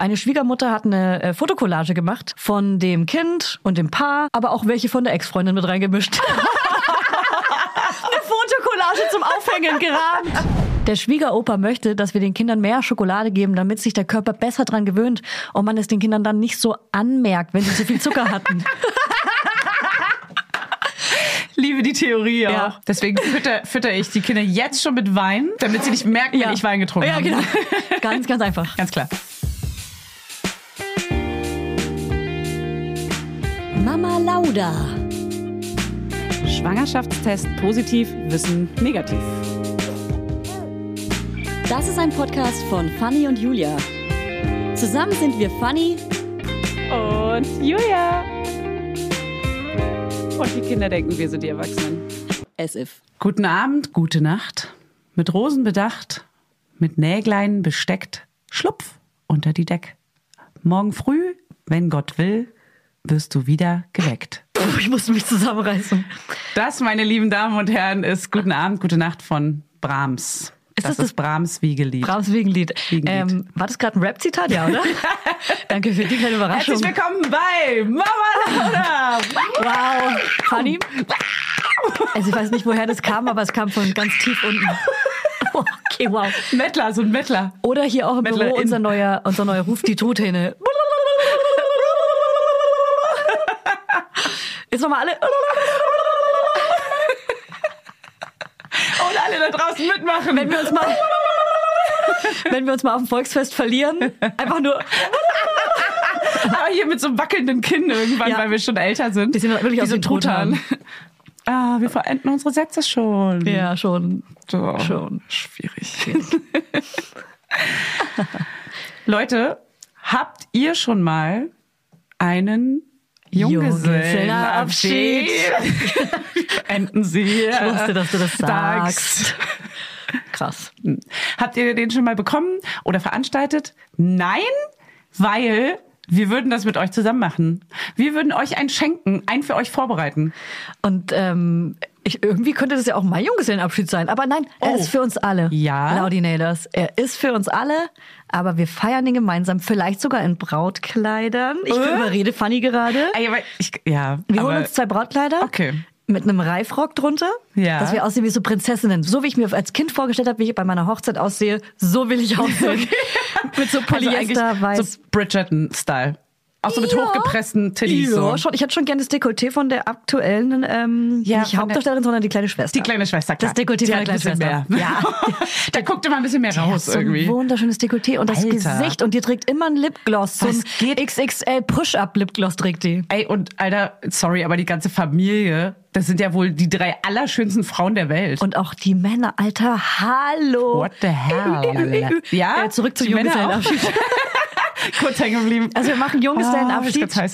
eine Schwiegermutter hat eine äh, Fotokollage gemacht von dem Kind und dem Paar, aber auch welche von der Ex-Freundin mit reingemischt. eine Fotokollage zum Aufhängen gerahmt. Der Schwiegeroper möchte, dass wir den Kindern mehr Schokolade geben, damit sich der Körper besser dran gewöhnt und man es den Kindern dann nicht so anmerkt, wenn sie zu viel Zucker hatten. Liebe die Theorie auch. Ja. Deswegen fütter, fütter ich die Kinder jetzt schon mit Wein, damit sie nicht merken, wenn ich Wein getrunken ja, habe. genau. Ganz, ganz einfach. Ganz klar. Mama Lauda. Schwangerschaftstest positiv, Wissen negativ. Das ist ein Podcast von Fanny und Julia. Zusammen sind wir Fanny Und Julia. Und die Kinder denken, wir sind die Erwachsenen. as if. Guten Abend, gute Nacht. Mit Rosen bedacht, mit Näglein besteckt, schlupf unter die Deck. Morgen früh, wenn Gott will, wirst du wieder geweckt. Oh, ich musste mich zusammenreißen. Das, meine lieben Damen und Herren, ist Guten Abend, gute Nacht von Brahms. Ist das, das ist Brahms Wiegelied. Brahms Wiegenlied. Wiegenlied. Ähm, war das gerade ein Rap-Zitat, ja, oder? Danke für die kleine Überraschung. Herzlich willkommen bei Mama Lauda. Wow, Fanny. Also ich weiß nicht, woher das kam, aber es kam von ganz tief unten. Okay, wow. Mettler, so ein Mettler. Oder hier auch im Mettler Büro unser neuer, unser neuer Ruf, die Truthähne. Jetzt nochmal alle. Und alle da draußen mitmachen. Wenn wir uns mal, wenn wir uns mal auf dem Volksfest verlieren, einfach nur, Aber hier mit so einem wackelnden Kinn irgendwann, Ja. weil wir schon älter sind. Die sehen wirklich Wie aus so Truthahn. Ah, wir verenden unsere Sätze schon. ja, schon. So. Schon. Schwierig. Leute, habt ihr schon mal einen Junggesellenabschied? Enden Sie. Ich wusste, dass du das sagst. Krass. Habt ihr den schon mal bekommen oder veranstaltet? Nein, weil wir würden das mit euch zusammen machen. Wir würden euch einen schenken, einen für euch vorbereiten. Und ähm, ich, irgendwie könnte das ja auch mein Junggesellenabschied sein. Aber nein, er Oh. ist für uns alle. Ja. Laudinators. Er ist für uns alle, aber wir feiern ihn gemeinsam. Vielleicht sogar in Brautkleidern. Ich Äh? überrede Fanny gerade. Ich, ja, Wir holen uns zwei Brautkleider. Okay. Mit einem Reifrock drunter. Ja. Dass wir aussehen wie so Prinzessinnen. So wie ich mir als Kind vorgestellt habe, wie ich bei meiner Hochzeit aussehe, so will ich aussehen. Mit so also Polyester, weiß. so Bridgerton-Style. Auch so mit Ja. hochgepressten Titties. ja, so. schon. Ich hätte schon gerne das Dekolleté von der aktuellen, ähm, Ja, nicht Hauptdarstellerin, sondern die kleine Schwester. Die kleine Schwester, klar. Das Dekolleté Die von der ein kleinen Schwester. Mehr. Ja. da guckt immer ein bisschen mehr Die raus so irgendwie. ein wunderschönes Dekolleté und das Alter. Gesicht und die trägt immer ein Lipgloss. So ein geht? XXL Push-Up-Lipgloss trägt die. Ey, und Alter, sorry, aber die ganze Familie, das sind ja wohl die drei allerschönsten Frauen der Welt. Und auch die Männer, Alter, hallo. What the hell? Ja? Äh, zurück zu Junggesellenabschied. Kurz hängen geblieben. Also wir machen Junggesellenabschied. Ah.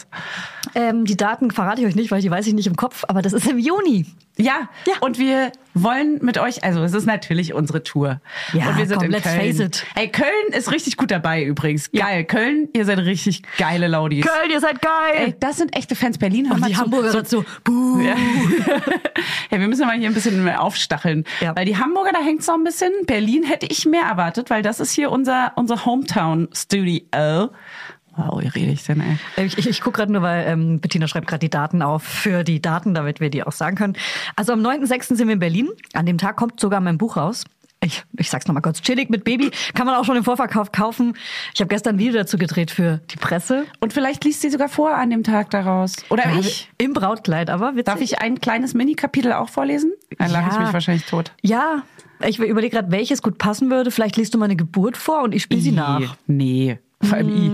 Ähm, die Daten verrate ich euch nicht, weil die weiß ich nicht im Kopf, aber das ist im Juni. Ja, Ja. und wir wollen mit euch, also es ist natürlich unsere Tour. Ja, und wir sind komm, in let's Köln. face it. Ey, Köln ist richtig gut dabei übrigens. Geil. Köln, ihr seid richtig geile Laudis. Köln, ihr seid geil. Ey, das sind echte Fans. Berlin haben und die zu- Hamburger so, dazu. Buh. Ja. ja, wir müssen mal hier ein bisschen mehr aufstacheln. Ja. Weil die Hamburger, da hängt's noch ein bisschen. Berlin hätte ich mehr erwartet, weil das ist hier unser, unser Hometown-Studio. Wow, wie rede ich denn, ey? Ich, ich, ich gucke gerade nur, weil ähm, Bettina schreibt gerade die Daten auf für die Daten, damit wir die auch sagen können. Also am 9.6. sind wir in Berlin. An dem Tag kommt sogar mein Buch raus. Ich, ich sag's nochmal kurz. Chillig mit Baby. Kann man auch schon im Vorverkauf kaufen. Ich habe gestern ein Video dazu gedreht für die Presse. Und vielleicht liest sie sogar vor an dem Tag daraus. Oder Ja, ich. Im Brautkleid, aber witzig. Darf ich ein kleines Mini-Kapitel auch vorlesen? Dann lache ich Ja. mich wahrscheinlich tot. Ja, ich überlege gerade, welches gut passen würde. Vielleicht liest du meine Geburt vor und ich spiele sie nach. Nee, vor allem I.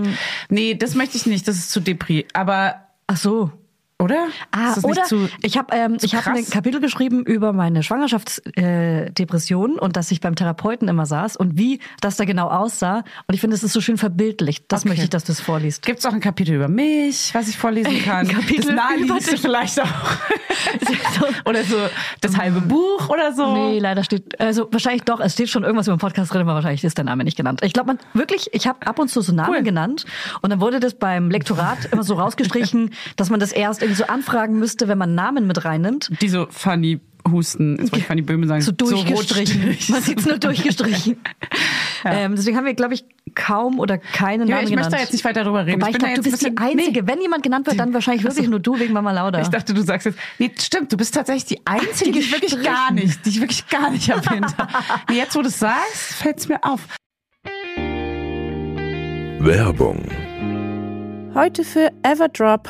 Nee, das möchte ich nicht, das ist zu Depri. Aber, Ach so. Oder? Ah, oder zu, ich habe ähm, ich habe ein? Kapitel geschrieben über meine Schwangerschaftsdepression äh, und dass ich beim Therapeuten immer saß und wie das da genau aussah. Und ich finde, es ist so schön verbildlicht. Das Okay. möchte ich, dass du es vorliest. Gibt's auch ein Kapitel über mich, was ich vorlesen kann? Ein Kapitel das über dich. vielleicht auch. oder so das halbe Buch oder so. Nee, leider steht, also wahrscheinlich doch, es steht schon irgendwas über den Podcast drin, aber wahrscheinlich ist der Name nicht genannt. Ich glaube, man wirklich, ich habe ab und zu so Namen Cool. genannt und dann wurde das beim Lektorat immer so rausgestrichen, dass man das erst irgendwie so anfragen müsste, wenn man Namen mit reinnimmt. Die so funny Husten. Jetzt wollte ich Fanny Böhme sagen. So durchgestrichen. rotstrich. Man sieht es nur durchgestrichen. ähm, deswegen haben wir, glaube ich, kaum oder keinen Ja, Namen ich genannt. möchte da jetzt nicht weiter drüber reden. Wobei Ich ich dachte, du bist die Einzige. Wenn jemand genannt wird, dann wahrscheinlich wirklich nur du wegen Mama Lauda. Ich dachte, du sagst jetzt, nee, stimmt, du bist tatsächlich die Einzige, die ich wirklich gar nicht, die ich wirklich gar nicht erwähnt habe. Nee, Jetzt, wo du es sagst, fällt es mir auf. Werbung. Heute für Everdrop.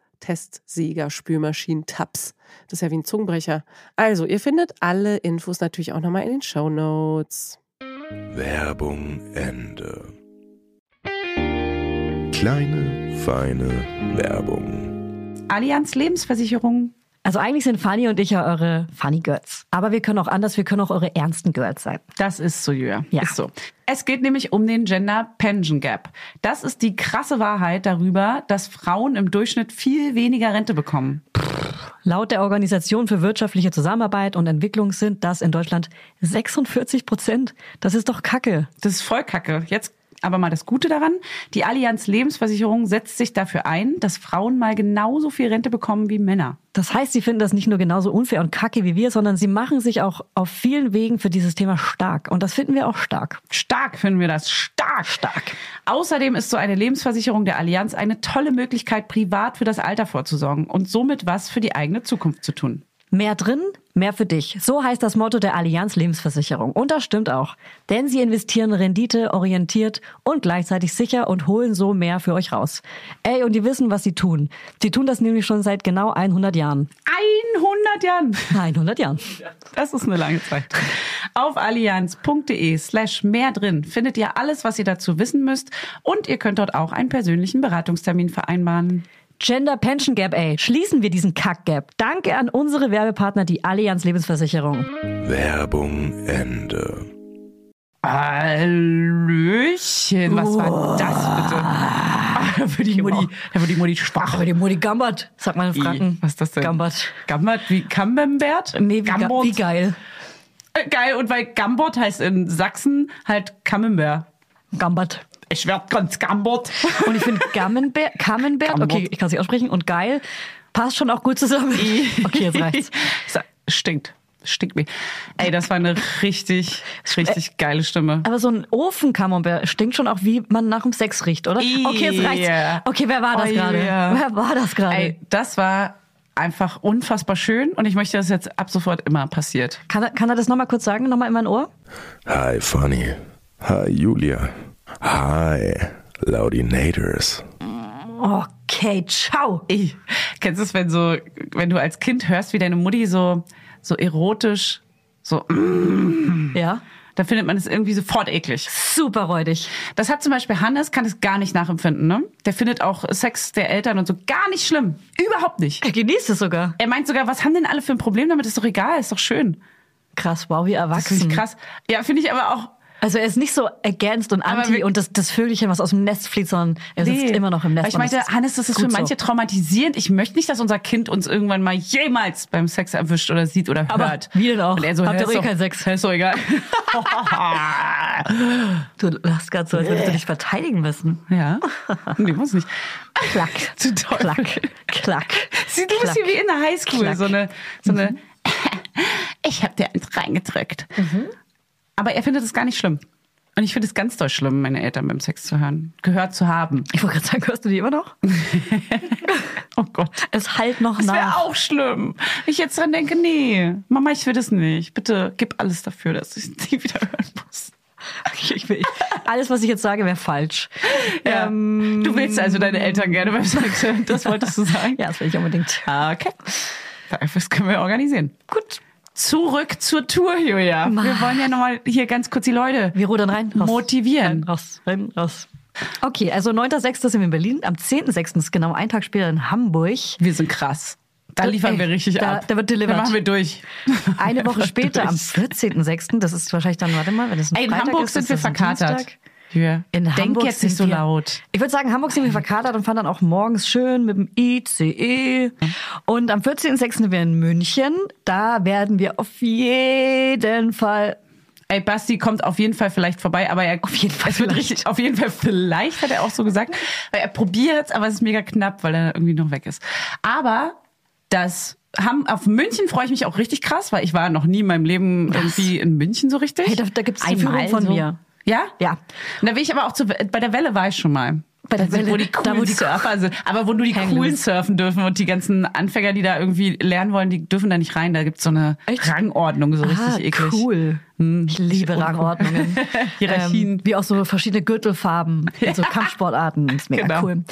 Testsieger, Spülmaschinen, Tabs. Das ist ja wie ein Zungenbrecher. Also, ihr findet alle Infos natürlich auch nochmal in den Show Notes. Werbung Ende. Kleine, feine Werbung. Allianz Lebensversicherung. Also eigentlich sind Fanny und ich ja eure Funny Girls. Aber wir können auch anders, wir können auch eure ernsten Girls sein. Das ist so, Julia. Ja. Ist so. Es geht nämlich um den Gender Pension Gap. Das ist die krasse Wahrheit darüber, dass Frauen im Durchschnitt viel weniger Rente bekommen. Laut der Organisation für wirtschaftliche Zusammenarbeit und Entwicklung sind das in Deutschland 46 Prozent. Das ist doch Kacke. Das ist voll kacke. Jetzt aber mal das Gute daran. Die Allianz Lebensversicherung setzt sich dafür ein, dass Frauen mal genauso viel Rente bekommen wie Männer. Das heißt, sie finden das nicht nur genauso unfair und kacke wie wir, sondern sie machen sich auch auf vielen Wegen für dieses Thema stark. Und das finden wir auch stark. Stark finden wir das. Stark, stark. Außerdem ist so eine Lebensversicherung der Allianz eine tolle Möglichkeit, privat für das Alter vorzusorgen und somit was für die eigene Zukunft zu tun. Mehr drin, mehr für dich. So heißt das Motto der Allianz Lebensversicherung. Und das stimmt auch. Denn sie investieren Rendite, orientiert und gleichzeitig sicher und holen so mehr für euch raus. Ey, und die wissen, was sie tun. Die tun das nämlich schon seit genau 100 Jahren. 100 Jahren. 100 Jahren. Das ist eine lange Zeit. Auf allianz.de slash mehr drin findet ihr alles, was ihr dazu wissen müsst und ihr könnt dort auch einen persönlichen Beratungstermin vereinbaren. Gender Pension Gap, ey. Schließen wir diesen Kack-Gap. Danke an unsere Werbepartner, die Allianz Lebensversicherung. Werbung Ende. Hallöchen, was war das bitte? Da wird die Mutti, da wird die Mutti schwach. Aber die Mutti Gambert, sagt man in Franken. Was ist das denn? Gambert. Gambert wie Camembert? Nee, wie, ga Gambort. wie geil. Äh, Geil, und weil Gambort heißt in Sachsen halt Camembert. Gambert. Ich werd ganz Gambort. Und ich finde Camembert, Camembert, Gambert. okay, ich kann es nicht aussprechen, und geil, passt schon auch gut zusammen. Okay, jetzt reicht's. So, Stinkt. Stinkt mir. Ey, das war eine richtig, richtig geile Stimme. Aber so ein Ofen-Camembert stinkt schon auch, wie man nach dem Sex riecht, oder? Okay, jetzt reicht's. Okay, wer war das Oh, gerade? yeah. Wer war das gerade? Ey, das war einfach unfassbar schön und ich möchte, dass es jetzt ab sofort immer passiert. Kann er, kann er das nochmal kurz sagen? Nochmal in mein Ohr? Hi, Funny. Hi, Julia. Hi, Laudinators. Okay, ciao. Ich, kennst du es, wenn so, wenn du als Kind hörst, wie deine Mutti so, so erotisch, so, Ja. da findet man es irgendwie sofort eklig. Super räudig. Das hat zum Beispiel Hannes, kann es gar nicht nachempfinden, ne? Der findet auch Sex der Eltern und so gar nicht schlimm. Überhaupt nicht. Er genießt es sogar. Er meint sogar, was haben denn alle für ein Problem damit? Ist doch egal, ist doch schön. Krass, wow, wie Das erwachsen. ich krass. Ja, finde ich aber auch. Also er ist nicht so ergänzt und Aber anti wir- und das, das Vögelchen, was aus dem Nest fliegt, sondern er sitzt immer noch im Nest. Weil ich meinte, Hannes, das ist für so. manche traumatisierend. Ich möchte nicht, dass unser Kind uns irgendwann mal jemals beim Sex erwischt oder sieht oder Aber hört. wie denn auch? Und er so, Habt ihr eh doch- keinen Sex. Ist doch egal. Du lachst gerade so, als würdest du dich verteidigen müssen. ja. Nee, muss nicht. Klack. Zu toll. Klack. Klack. Sieh, du bist Klack. hier wie in der Highschool. Klack. So eine, so eine ich hab dir eins reingedrückt. Mhm. Aber er findet es gar nicht schlimm. Und ich finde es ganz doll schlimm, meine Eltern beim Sex zu hören, gehört zu haben. Ich wollte gerade sagen, hörst du die immer noch? Oh Gott. Es halt noch Das wäre nach. auch schlimm. Ich jetzt dran denke, nee, Mama, ich will das nicht. Bitte gib alles dafür, dass ich es nie wieder hören muss. Ich will, alles, was ich jetzt sage, wäre falsch. Ja. Ähm, du willst also deine Eltern gerne beim Sex hören, das wolltest du sagen? ja, das will ich unbedingt. Ah, Okay. Das können wir organisieren. Gut. Zurück zur Tour, Julia. Wir wollen ja nochmal hier ganz kurz die Leute Wir rudern rein. Raus. motivieren. Rein, raus, rein, raus. Okay, also 9.6. sind wir in Berlin. Am 10.6. ist genau ein Tag später in Hamburg. Wir sind krass. Da liefern Ey, wir richtig da- ab. da wird delivered. Da machen wir durch. Eine Woche später, am 14.6., das ist wahrscheinlich dann, warte mal, wenn es ein Ey, in Freitag Hamburg ist, sind wir verkatert. Dienstag. Ja. In Denk Hamburg jetzt nicht so wir, laut. Ich würde sagen, Hamburg sind wir verkatert und fahren dann auch morgens schön mit dem ICE. Und am 14.06. sind wir in München. Da werden wir auf jeden Fall Ey, Basti kommt auf jeden Fall vielleicht vorbei, aber er Auf jeden Fall es wird vielleicht. richtig, auf jeden Fall vielleicht hat er auch so gesagt, weil er probiert, aber es ist mega knapp, weil er irgendwie noch weg ist. Aber das haben auf München freue ich mich auch richtig krass, weil ich war noch nie in meinem Leben irgendwie in München so richtig. Hey, da- da gibt's eine Einmal Führung von so. mir. Ja? Ja. Und da will ich aber auch zu, bei der Welle war ich schon mal. Bei der Da Welle, wo die da, coolen wo die- Surfer sind. Aber wo nur die Hang coolen surfen dürfen und die ganzen Anfänger, die da irgendwie lernen wollen, die dürfen da nicht rein. Da gibt's so eine Echt? Rangordnung, so richtig ah, eklig. cool. Hm. Ich liebe. Rangordnungen. Hierarchien. Ähm, wie auch so verschiedene Gürtelfarben in so Kampfsportarten. Das ist mega Genau. cool.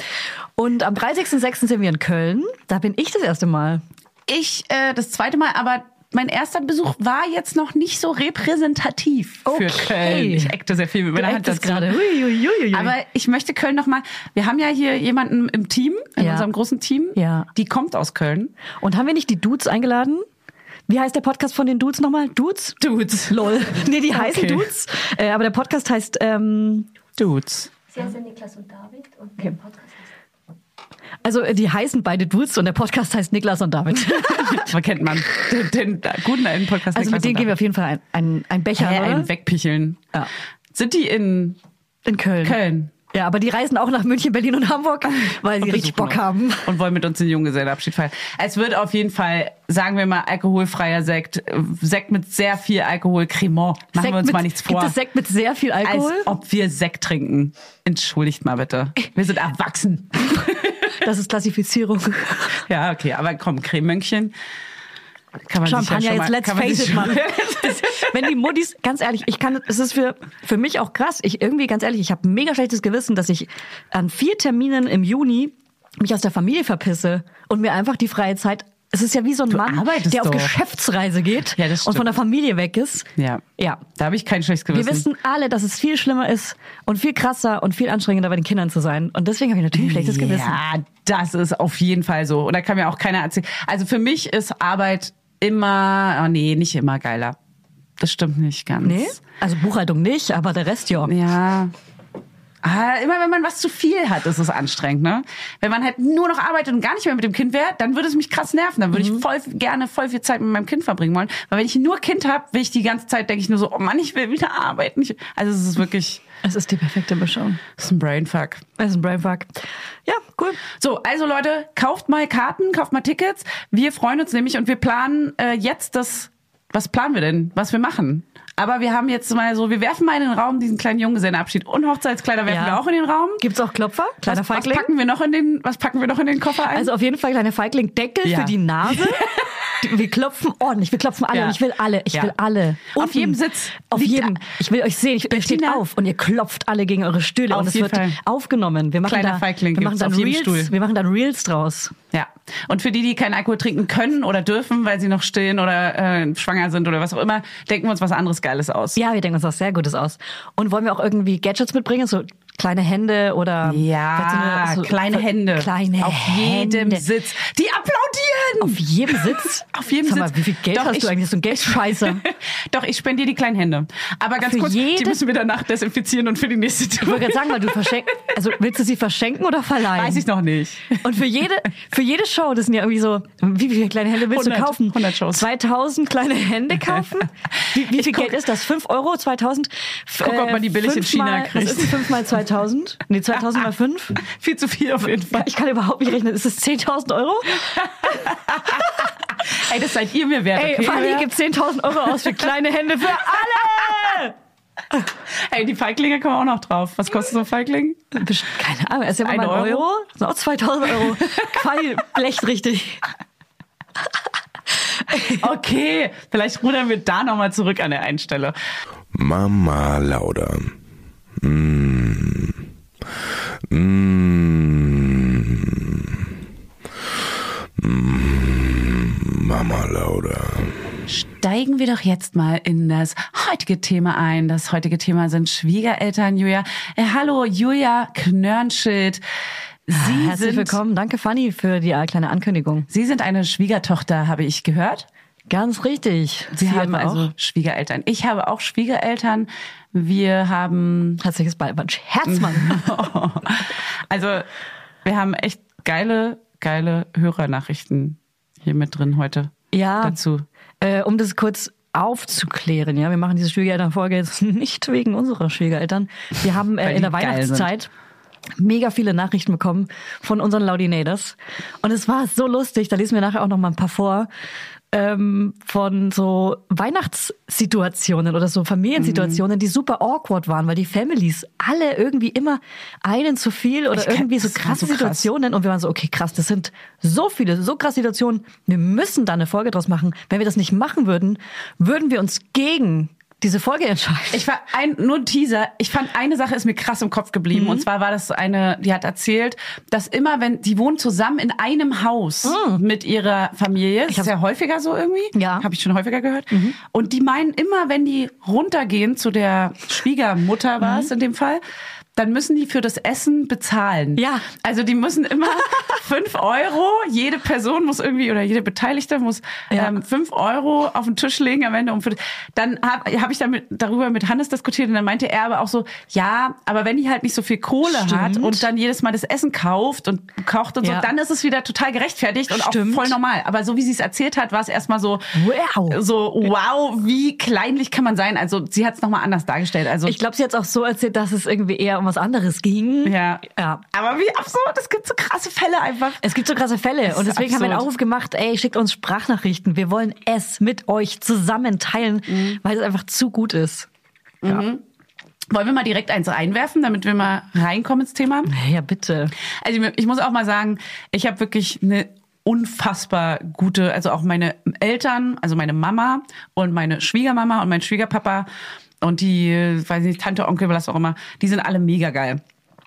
Und am 30.06. sind wir in Köln. Da bin ich das erste Mal. Ich äh, das zweite Mal, aber mein erster Besuch war jetzt noch nicht so repräsentativ für Okay. Köln. Ich eckte sehr viel mit meiner Du Hand dazu. gerade. Aber ich möchte Köln noch mal. Wir haben ja hier jemanden im Team, in Ja. unserem großen Team. Ja. Die kommt aus Köln. Und haben wir nicht die Dudes eingeladen? Wie heißt der Podcast von den Dudes nochmal? Dudes? Dudes. Lol. Nee, die heißen Okay. Dudes. Äh, aber der Podcast heißt, ähm, Dudes. Sie heißen Niklas und David und der Podcast also äh, die heißen beide Dudes und der Podcast heißt Niklas und David. Man kennt man. Den, den guten alten Podcast. also mit denen gehen wir auf jeden Fall ein, ein, Becher, ja, oder? ein Wegpicheln. Ja. Sind die in In Köln. Köln? Ja, aber die reisen auch nach München, Berlin und Hamburg, weil sie richtig Bock haben. Und wollen mit uns den Junggesellenabschied feiern. Es wird auf jeden Fall, sagen wir mal, alkoholfreier Sekt. Sekt mit sehr viel Alkohol, Cremant. Machen Sekt wir uns mit, mal nichts vor. Gibt es Sekt mit sehr viel Alkohol? Als ob wir Sekt trinken. Entschuldigt mal bitte. Wir sind erwachsen. Das ist Klassifizierung. ja, okay, aber komm, Cremönkchen. Kann man Champagner, ja jetzt mal, let's face it, Mann. Wenn die Muttis, ganz ehrlich, ich kann, es ist für, für mich auch krass. Ich irgendwie, ganz ehrlich, ich habe mega schlechtes Gewissen, dass ich an vier Terminen im Juni mich aus der Familie verpisse und mir einfach die freie Zeit. Es ist ja wie so ein Mann, arbeitest der auf doch. Geschäftsreise geht Ja, und von der Familie weg ist. Ja. Ja. Da habe ich kein schlechtes Wir Gewissen. wissen alle, dass es viel schlimmer ist und viel krasser und viel anstrengender bei den Kindern zu sein. Und deswegen habe ich natürlich ein schlechtes Gewissen. Ja, das ist auf jeden Fall so. Und da kann mir auch keiner erzählen. Also für mich ist Arbeit immer, oh nee, nicht immer geiler. Das stimmt nicht ganz. Nee? Also Buchhaltung nicht, aber der Rest ja. Ja. Ah, immer wenn man was zu viel hat, ist es anstrengend, ne? Wenn man halt nur noch arbeitet und gar nicht mehr mit dem Kind wäre, dann würde es mich krass nerven. Dann würde ich voll gerne voll viel Zeit mit meinem Kind verbringen wollen. Weil wenn ich nur Kind habe, will ich die ganze Zeit, denke ich nur so, oh Mann, ich will wieder arbeiten. Ich, also es ist wirklich, Es ist die perfekte Mischung. es ist ein Brainfuck. Es ist ein Brainfuck. Ja, cool. So, also Leute, kauft mal Karten, kauft mal Tickets. Wir freuen uns nämlich und wir planen äh, jetzt das was planen wir denn, was wir machen. Aber wir haben jetzt mal so, wir werfen mal in den Raum diesen kleinen Junggesellenabschied und Hochzeitskleider werfen Ja. wir auch in den Raum. Gibt's auch Klopfer? Kleiner Was, was Feigling? packen wir noch in den, was packen wir noch in den Koffer ein? Also auf jeden Fall kleine Feigling, Deckel Ja. für die Nase. Wir klopfen ordentlich, wir klopfen alle Ja. und ich will alle, ich Ja. will alle. Auf Unten. jedem Sitz Auf jedem. Ich will euch sehen, ich, ihr steht auf und ihr klopft alle gegen eure Stühle Auf und es wird Fall. aufgenommen. Wir machen Kleiner da, Feigling wir machen dann auf Reels, wir machen dann Reels draus. Ja. Und für die, die keinen Alkohol trinken können oder dürfen, weil sie noch stillen oder äh, schwanger sind oder was auch immer, denken wir uns was anderes Geiles aus. Ja, wir denken uns was sehr Gutes aus. Und wollen wir auch irgendwie Gadgets mitbringen, so kleine Hände oder Ja, so eine- so- kleine Hände. Kleine Auf jedem Hände. Sitz. Die applaudieren! Auf jedem Sitz? Auf jedem Sag Sitz. Mal, wie viel Geld Doch, hast ich- du eigentlich? So ein Geldscheißer. Doch, ich spendiere die kleinen Hände. Aber ganz Für kurz, die müssen wir danach desinfizieren und für die nächste Ich Tour. wollte gerade sagen, weil du verschenkst, also willst du sie verschenken oder verleihen? Weiß ich noch nicht. Und für jede, für jede Show, das sind ja irgendwie so, wie viele kleine Hände willst 100, du kaufen? 100 Shows. 2000 kleine Hände kaufen? Wie, wie viel Geld ist das? 5 Euro? 2000? guck, ob man die billig in China mal, kriegt. Was ist 5 mal 2000? Nee, 2000 mal 5? Viel zu viel auf jeden Fall. Ich kann überhaupt nicht rechnen. Ist das 10.000 Euro? Ey, das seid ihr mir wert, Ey, okay? Fanny gibt 10.000 Euro aus für kleine Hände für alle! Ey, die Feiglinge kommen auch noch drauf. Was kostet so ein Feigling? Keine Ahnung, ist ja mal Euro. Euro? Sind auch 2000 Euro. Blecht richtig. Okay, vielleicht rudern wir da nochmal zurück an der einen Stelle. Mama Lauda. Mm. Mm. Mm. Mama Lauda. Steigen wir doch jetzt mal in das heutige Thema ein. Das heutige Thema sind Schwiegereltern, Julia. Äh, hallo, Julia Knörnschild. Sie Herzlich sind, willkommen. Danke, Fanny, für die kleine Ankündigung. Sie sind eine Schwiegertochter, habe ich gehört. Ganz richtig. Sie, haben etwa also auch. Schwiegereltern. Ich habe auch Schwiegereltern. Wir haben Herzliches Beiwunsch. Herzmann. also wir haben echt geile, geile Hörernachrichten hier mit drin heute. ja. Dazu. Äh, um das kurz aufzuklären, ja, wir machen diese Schwiegerelternfolge jetzt nicht wegen unserer Schwiegereltern. Wir haben äh, in der Weihnachtszeit mega viele Nachrichten bekommen von unseren Laudinators. Und es war so lustig, da lesen wir nachher auch noch mal ein paar vor, ähm, von so Weihnachtssituationen oder so Familiensituationen, die super awkward waren, weil die Families alle irgendwie immer einen zu viel oder kenn- irgendwie so krasse so krass. Situationen und wir waren so, okay, krass, das sind so viele, so krasse Situationen, wir müssen da eine Folge draus machen. Wenn wir das nicht machen würden, würden wir uns gegen diese Folge entscheiden. Ich war ein, nur ein Teaser. Ich fand eine Sache ist mir krass im Kopf geblieben. Mhm. Und zwar war das eine, die hat erzählt, dass immer, wenn, die wohnen zusammen in einem Haus mit ihrer Familie. Das ist ja häufiger so irgendwie. Mhm. Ja. Mhm. Habe ich schon häufiger gehört. Und die meinen immer, wenn die runtergehen zu der Schwiegermutter war Mhm. es in dem Fall, dann müssen die für das Essen bezahlen. Ja. Also die müssen immer fünf Euro, jede Person muss irgendwie oder jede Beteiligte muss Ja. ähm, fünf Euro auf den Tisch legen am Ende. Um für, dann habe hab ich damit, darüber mit Hannes diskutiert und dann meinte er aber auch so, ja, aber wenn die halt nicht so viel Kohle hat Stimmt. und dann jedes Mal das Essen kauft und kocht und Ja. so, dann ist es wieder total gerechtfertigt und Stimmt. auch voll normal. Aber so wie sie es erzählt hat, war es erstmal so, Wow. so wow, wie kleinlich kann man sein. Also sie hat es nochmal anders dargestellt. Also Ich glaube, sie hat es auch so erzählt, dass es irgendwie eher um was anderes ging. ja. Ja. Aber wie absurd, es gibt so krasse Fälle einfach. Es gibt so krasse Fälle und deswegen haben wir einen absurd. Aufruf gemacht, ey, schickt uns Sprachnachrichten. Wir wollen es mit euch zusammen teilen, Mhm. weil es einfach zu gut ist. Wollen wir mal direkt eins reinwerfen, damit wir mal reinkommen ins Thema? Ja, bitte. Also ich muss auch mal sagen, ich habe wirklich eine unfassbar gute, also auch meine Eltern, also meine Mama und meine Schwiegermama und mein Schwiegerpapa und die, weiß nicht, Tante, Onkel, was auch immer, die sind alle mega geil.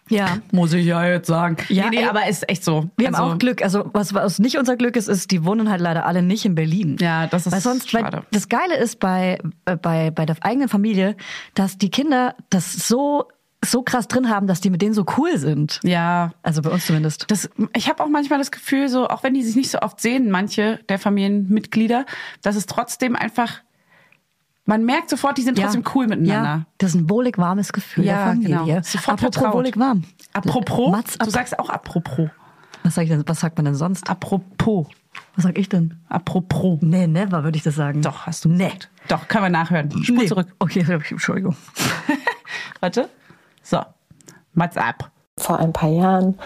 Ja. Muss ich ja jetzt sagen. Ja, nee, nee, ey, aber ist echt so. Wir haben also, auch Glück. Also was, was nicht unser Glück ist, ist, die wohnen halt leider alle nicht in Berlin. Ja, das ist weil sonst, schade. Weil das Geile ist bei, äh, bei, bei der eigenen Familie, dass die Kinder das so, so krass drin haben, dass die mit denen so cool sind. Ja, Also bei uns zumindest. das, ich habe auch manchmal das Gefühl, so auch wenn die sich nicht so oft sehen, manche der Familienmitglieder, dass es trotzdem einfach, man merkt sofort, die sind trotzdem cool miteinander. Ja, das ist ein wohlig warmes Gefühl Ja, der Familie. genau. Sofort Apropos vertraut. wohlig warm. Apropos, Mats, du ap sagst auch apropos. was, sag ich denn, was sagt man denn sonst? Apropos. Was sag ich denn? Apropos. Nee, never würde ich das sagen. Doch, hast du Nee. gesagt. Doch, können wir nachhören. Spur Nee. zurück. Okay, Entschuldigung. Warte. So. Mats ab. Vor ein paar Jahren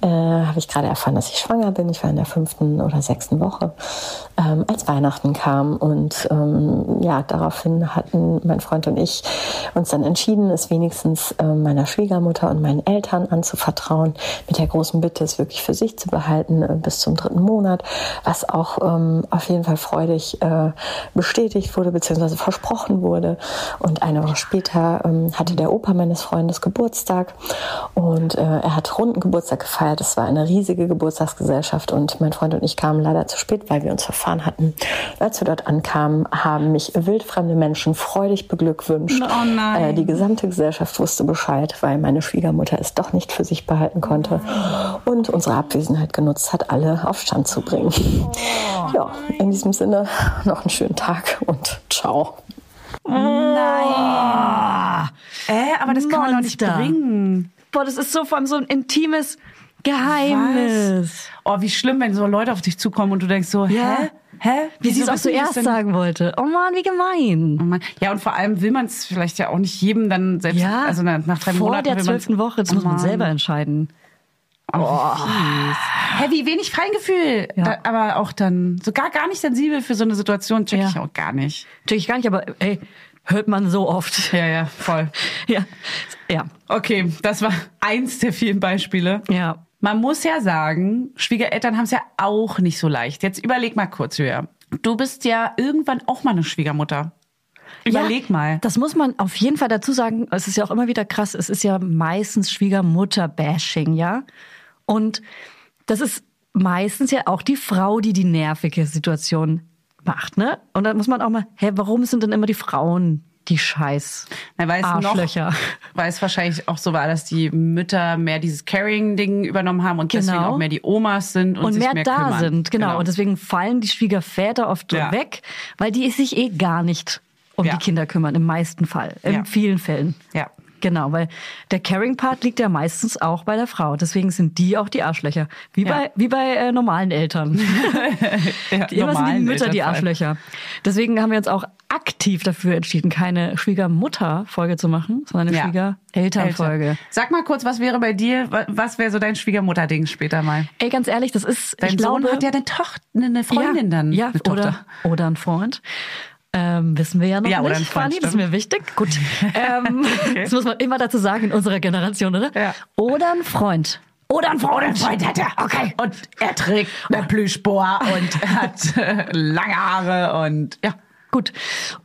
äh, habe ich gerade erfahren, dass ich schwanger bin. Ich war in der fünften oder sechsten Woche, ähm, als Weihnachten kam. Und ähm, ja, daraufhin hatten mein Freund und ich uns dann entschieden, es wenigstens äh, meiner Schwiegermutter und meinen Eltern anzuvertrauen, mit der großen Bitte, es wirklich für sich zu behalten äh, bis zum dritten Monat, was auch ähm, auf jeden Fall freudig äh, bestätigt wurde, beziehungsweise versprochen wurde. Und eine Woche später ähm, hatte der Opa meines Freundes Geburtstag und äh, er hat runden Geburtstag gefeiert. Es war eine riesige Geburtstagsgesellschaft und mein Freund und ich kamen leider zu spät, weil wir uns verfahren hatten. Und als wir dort ankamen, haben mich wildfremde Menschen freudig beglückwünscht. Oh nein. Äh, die gesamte Gesellschaft wusste Bescheid, weil meine Schwiegermutter es doch nicht für sich behalten konnte und unsere Abwesenheit genutzt hat, alle auf Stand zu bringen. Ja, in diesem Sinne noch einen schönen Tag und ciao. Äh, aber das kann man doch nicht Monster. bringen. Boah, das ist so vor allem so ein intimes Geheimnis. Oh, wie schlimm, wenn so Leute auf dich zukommen und du denkst so, Ja. hä? Hä? Wie sie es auch zuerst denn? sagen wollte. Oh Mann, wie gemein. Oh Mann. Ja, und vor allem will man es vielleicht ja auch nicht jedem dann selbst, Ja, also nach drei vor Monaten der will man's- zwölften Woche, das Oh muss man selber entscheiden. Oh, Hä, wie wenig Feingefühl. Ja. Da, aber auch dann so gar, gar nicht sensibel für so eine Situation, check Ja. ich auch gar nicht. Natürlich gar nicht, aber ey, hört man so oft. Ja, ja, voll. Ja. Ja. Okay, das war eins der vielen Beispiele. Ja. Man muss ja sagen, Schwiegereltern haben es ja auch nicht so leicht. Jetzt überleg mal kurz, Julia. Du bist ja irgendwann auch mal eine Schwiegermutter. Überleg ja, mal. Das muss man auf jeden Fall dazu sagen. Es ist ja auch immer wieder krass. Es ist ja meistens Schwiegermutter-Bashing, ja. Und das ist meistens ja auch die Frau, die die nervige Situation macht, ne? Und dann muss man auch mal, hä, warum sind denn immer die Frauen die Scheiß Na, weil es Arschlöcher? Weil es wahrscheinlich auch so war, dass die Mütter mehr dieses Carrying-Ding übernommen haben und deswegen Genau. auch mehr die Omas sind und, und sich mehr, mehr da kümmern. sind, genau. Und deswegen fallen die Schwiegerväter oft Ja. weg, weil die sich eh gar nicht um Ja. die Kinder kümmern, im meisten Fall, in Ja. vielen Fällen. Ja. Genau, weil der Caring-Part liegt ja meistens auch bei der Frau. Deswegen sind die auch die Arschlöcher. Wie Ja. bei, wie bei äh, normalen Eltern. Ja, Die, immer sind die normalen Mütter die. Arschlöcher. Deswegen haben wir uns auch aktiv dafür entschieden, keine Schwiegermutter-Folge zu machen, sondern eine Ja. Schwiegereltern-Folge. Eltern. Sag mal kurz, was wäre bei dir, wa- was wäre so dein Schwiegermutter-Ding später mal? Ey, ganz ehrlich, das ist, Dein ich Sohn glaube, hat ja eine Tochter, eine Freundin dann. Ja, Tochter. oder, oder ein Freund. Ähm, wissen wir ja noch Ja, nicht, Fanny, das ist mir wichtig. Gut. Ähm, Das muss man immer dazu sagen in unserer Generation, oder? Ja. Oder ein Freund. Oder ein Freund. Freund hat er. Okay. Und er trägt eine Plüschboa und hat äh, lange Haare und ja. Gut.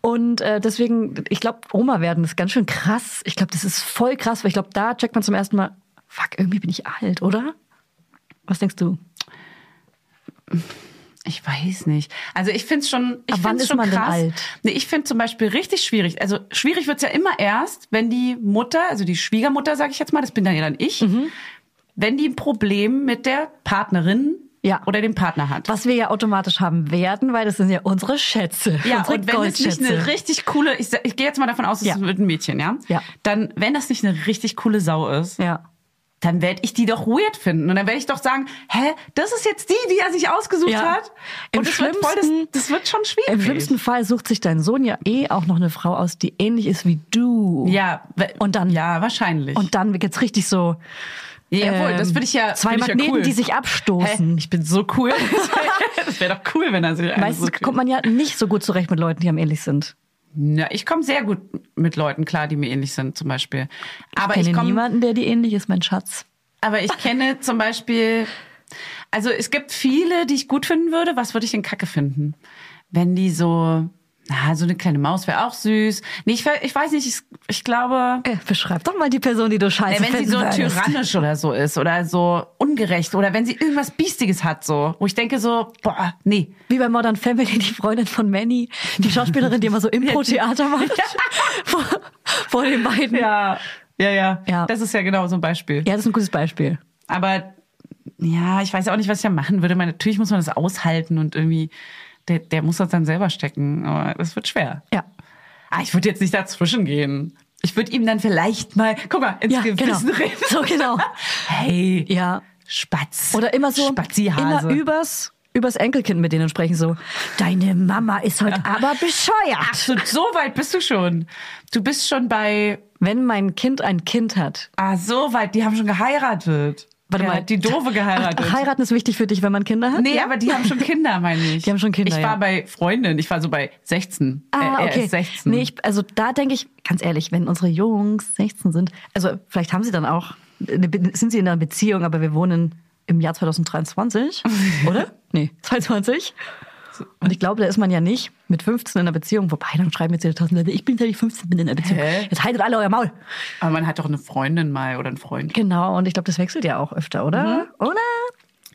Und äh, deswegen, ich glaube, Oma werden ist ganz schön krass. Ich glaube, das ist voll krass, weil ich glaube, da checkt man zum ersten Mal, fuck, irgendwie bin ich alt, oder? Was denkst du? Ich weiß nicht. Also ich finde es schon, ich find's ist schon krass. alt? Nee, ich finde zum Beispiel richtig schwierig. Also schwierig wird's ja immer erst, wenn die Mutter, also die Schwiegermutter, sage ich jetzt mal, das bin dann ja dann ich, Mhm. wenn die ein Problem mit der Partnerin Ja. oder dem Partner hat. Was wir ja automatisch haben werden, weil das sind ja unsere Schätze. Ja, unsere und wenn es nicht eine richtig coole, ich, ich gehe jetzt mal davon aus, es Ja. wird ein Mädchen, ja? Ja. Dann, wenn das nicht eine richtig coole Sau ist, Ja. Dann werde ich die doch weird finden. Und dann werde ich doch sagen, hä, das ist jetzt die, die er sich ausgesucht Ja. hat. Im Und das wird, voll, schlimmsten- das, das wird schon schwierig. Im schlimmsten Fall sucht sich dein Sohn ja eh auch noch eine Frau aus, die ähnlich ist wie du. Ja, Und dann- Ja, wahrscheinlich. Und dann geht's richtig so. Jawohl, das ähm, würde ich ja. Zwei find ich Magneten, ja cool. die sich Hä? abstoßen. Ich bin so cool. das wäre doch cool, wenn er sich Meistens so kommt man ja nicht so gut zurecht mit Leuten, die am ähnlich sind. Ja, ich komme sehr gut mit Leuten klar, die mir ähnlich sind, zum Beispiel. Aber ich ich, kenne komme niemanden, der dir ähnlich ist, mein Schatz. Aber ich kenne zum Beispiel, also es gibt viele, die ich gut finden würde. Was würde ich denn kacke finden? Wenn die so, na, so eine kleine Maus wäre auch süß. Nee, ich, ich weiß nicht, ich, ich glaube, Äh, beschreib doch mal die Person, die du scheiße wenn sie so würdest. tyrannisch oder so ist oder so ungerecht oder wenn sie irgendwas Biestiges hat, so, wo ich denke so, boah, nee. Wie bei Modern Family, die Freundin von Manny, die Schauspielerin, die immer so Impro-Theater macht. vor, vor den beiden. Ja, ja, ja, Ja. Das ist ja genau so ein Beispiel. Ja, das ist ein gutes Beispiel. Aber ja, ich weiß auch nicht, was ich da machen würde. Man, natürlich muss man das aushalten und irgendwie, der, der muss das dann selber stecken. Aber das wird schwer. Ja. Ah, ich würde jetzt nicht dazwischen gehen. Ich würde ihm dann vielleicht mal, guck mal, ins Ja, genau. Gewissen reden. So genau. Hey, Ja. Spatz. Oder immer so Spazihase. immer übers übers Enkelkind mit denen sprechen so. Deine Mama ist heute aber bescheuert. Ach, so, so weit bist du schon. Du bist schon bei, Wenn mein Kind ein Kind hat, ah, so weit, die haben schon geheiratet. Warte Der mal. die Doofe geheiratet. Ach, heiraten ist wichtig für dich, wenn man Kinder hat? Nee, ja? aber die haben schon Kinder, meine ich. Die haben schon Kinder, Ich war ja. bei Freundin, ich war so bei 16. Ah, Äh, okay. ist 16. Nee, ich, also da denke ich, ganz ehrlich, wenn unsere Jungs 16 sind, also vielleicht haben sie dann auch, eine sind sie in einer Beziehung, aber wir wohnen im Jahr 2023, oder? Nee, 22. Und ich glaube, da ist man ja nicht mit 15 in einer Beziehung, wobei dann schreiben jetzt wieder tausend Leute, ich bin seit ich 15 bin in einer Beziehung. Hä? Jetzt haltet alle euer Maul. aber man hat doch eine Freundin mal oder einen Freund. Genau, und ich glaube, das wechselt ja auch öfter, oder? Oder?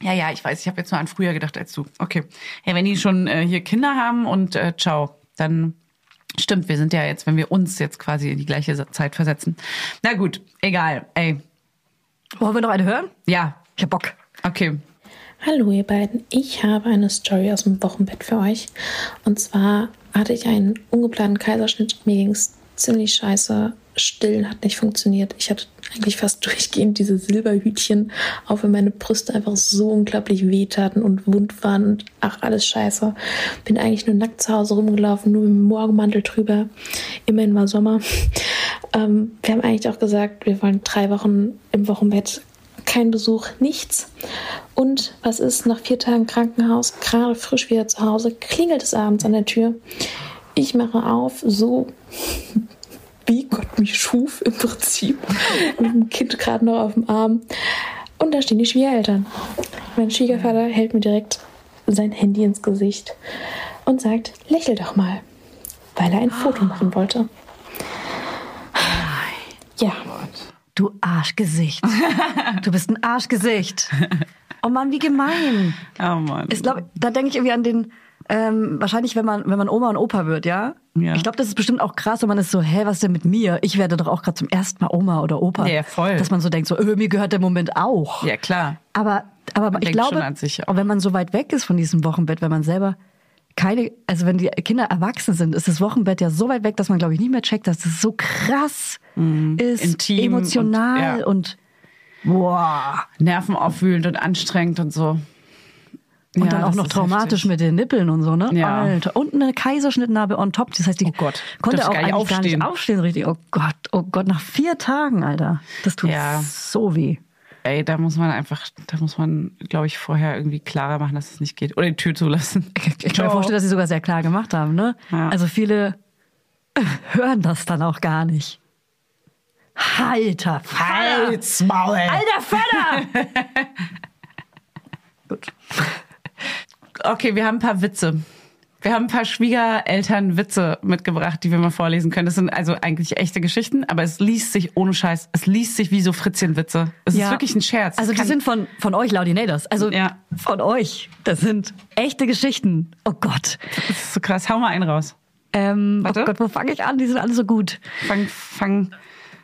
Ja, ja, ich weiß. Ich habe jetzt nur an früher gedacht als du. Okay. Ja, wenn die schon äh, hier Kinder haben und äh, ciao, dann stimmt, wir sind ja jetzt, wenn wir uns jetzt quasi in die gleiche Zeit versetzen. Na gut, egal. Ey, Wollen wir noch eine hören? ja, Ich hab Bock. okay. Hallo ihr beiden, ich habe eine Story aus dem Wochenbett für euch. Und zwar hatte ich einen ungeplanten Kaiserschnitt. Mir ging es ziemlich scheiße. Stillen hat nicht funktioniert. Ich hatte eigentlich fast durchgehend diese Silberhütchen, auch wenn meine Brüste einfach so unglaublich wehtaten und wund waren und ach, alles scheiße. Bin eigentlich nur nackt zu Hause rumgelaufen, nur mit dem Morgenmantel drüber. Immerhin war Sommer. Ähm, wir haben eigentlich auch gesagt, wir wollen drei Wochen im Wochenbett kein Besuch, nichts. Und was ist nach vier Tagen Krankenhaus, gerade frisch wieder zu Hause, klingelt es abends an der Tür. Ich mache auf, so wie Gott mich schuf im Prinzip, mit dem Kind gerade noch auf dem Arm. Und da stehen die Schwiegereltern. Mein Schwiegervater hält mir direkt sein Handy ins Gesicht und sagt, lächel doch mal, weil er ein Foto machen wollte. Ja, Du Arschgesicht. Du bist ein Arschgesicht. Oh Mann, wie gemein. Oh Mann. Ich glaube, da denke ich irgendwie an den, ähm, wahrscheinlich, wenn man, wenn man Oma und Opa wird, ja? Ja. Ich glaube, das ist bestimmt auch krass, wenn man ist so, hä, was denn mit mir? Ich werde doch auch gerade zum ersten Mal Oma oder Opa. Ja, voll. Dass man so denkt, so, öh, mir gehört der Moment auch. ja, klar. Aber, aber ich denkt glaube, wenn man so weit weg ist von diesem Wochenbett, wenn man selber keine, also wenn die Kinder erwachsen sind, ist das Wochenbett ja so weit weg, dass man, glaube ich, nicht mehr checkt, dass das so krass ist, Mhm. Intim emotional und- und, boah. Nervenaufwühlend und anstrengend und so. Und Ja, dann auch noch ist traumatisch heftig. mit den Nippeln und so, ne? Ja. Alter. Und eine Kaiserschnittnarbe on top. Das heißt, die Oh Gott. konnte auch gar nicht eigentlich gar aufstehen. nicht aufstehen, richtig. Oh Gott, oh Gott, nach vier Tagen, Alter. Das tut Ja. so weh. Ey, da muss man einfach, da muss man, glaube ich, vorher irgendwie klarer machen, dass es nicht geht. Oder die Tür zulassen. Ich kann mir vorstellen, dass sie sogar sehr klar gemacht haben, ne? Ja. Also viele hören das dann auch gar nicht. Halter, Halsmaul! Alter Vater! Gut. Okay, wir haben ein paar Witze. Wir haben ein paar Schwiegereltern-Witze mitgebracht, die wir mal vorlesen können. Das sind also eigentlich echte Geschichten, aber es liest sich ohne Scheiß. Es liest sich wie so Fritzchen-Witze. Es ist wirklich ein Scherz. Also die sind von, von euch, Laudinators. Also Ja. von euch. Das sind echte Geschichten. Oh Gott. Das ist so krass. Hau mal einen raus. Ähm, oh Warte. Gott, wo fange ich an? Die sind alle so gut. Fang, fang.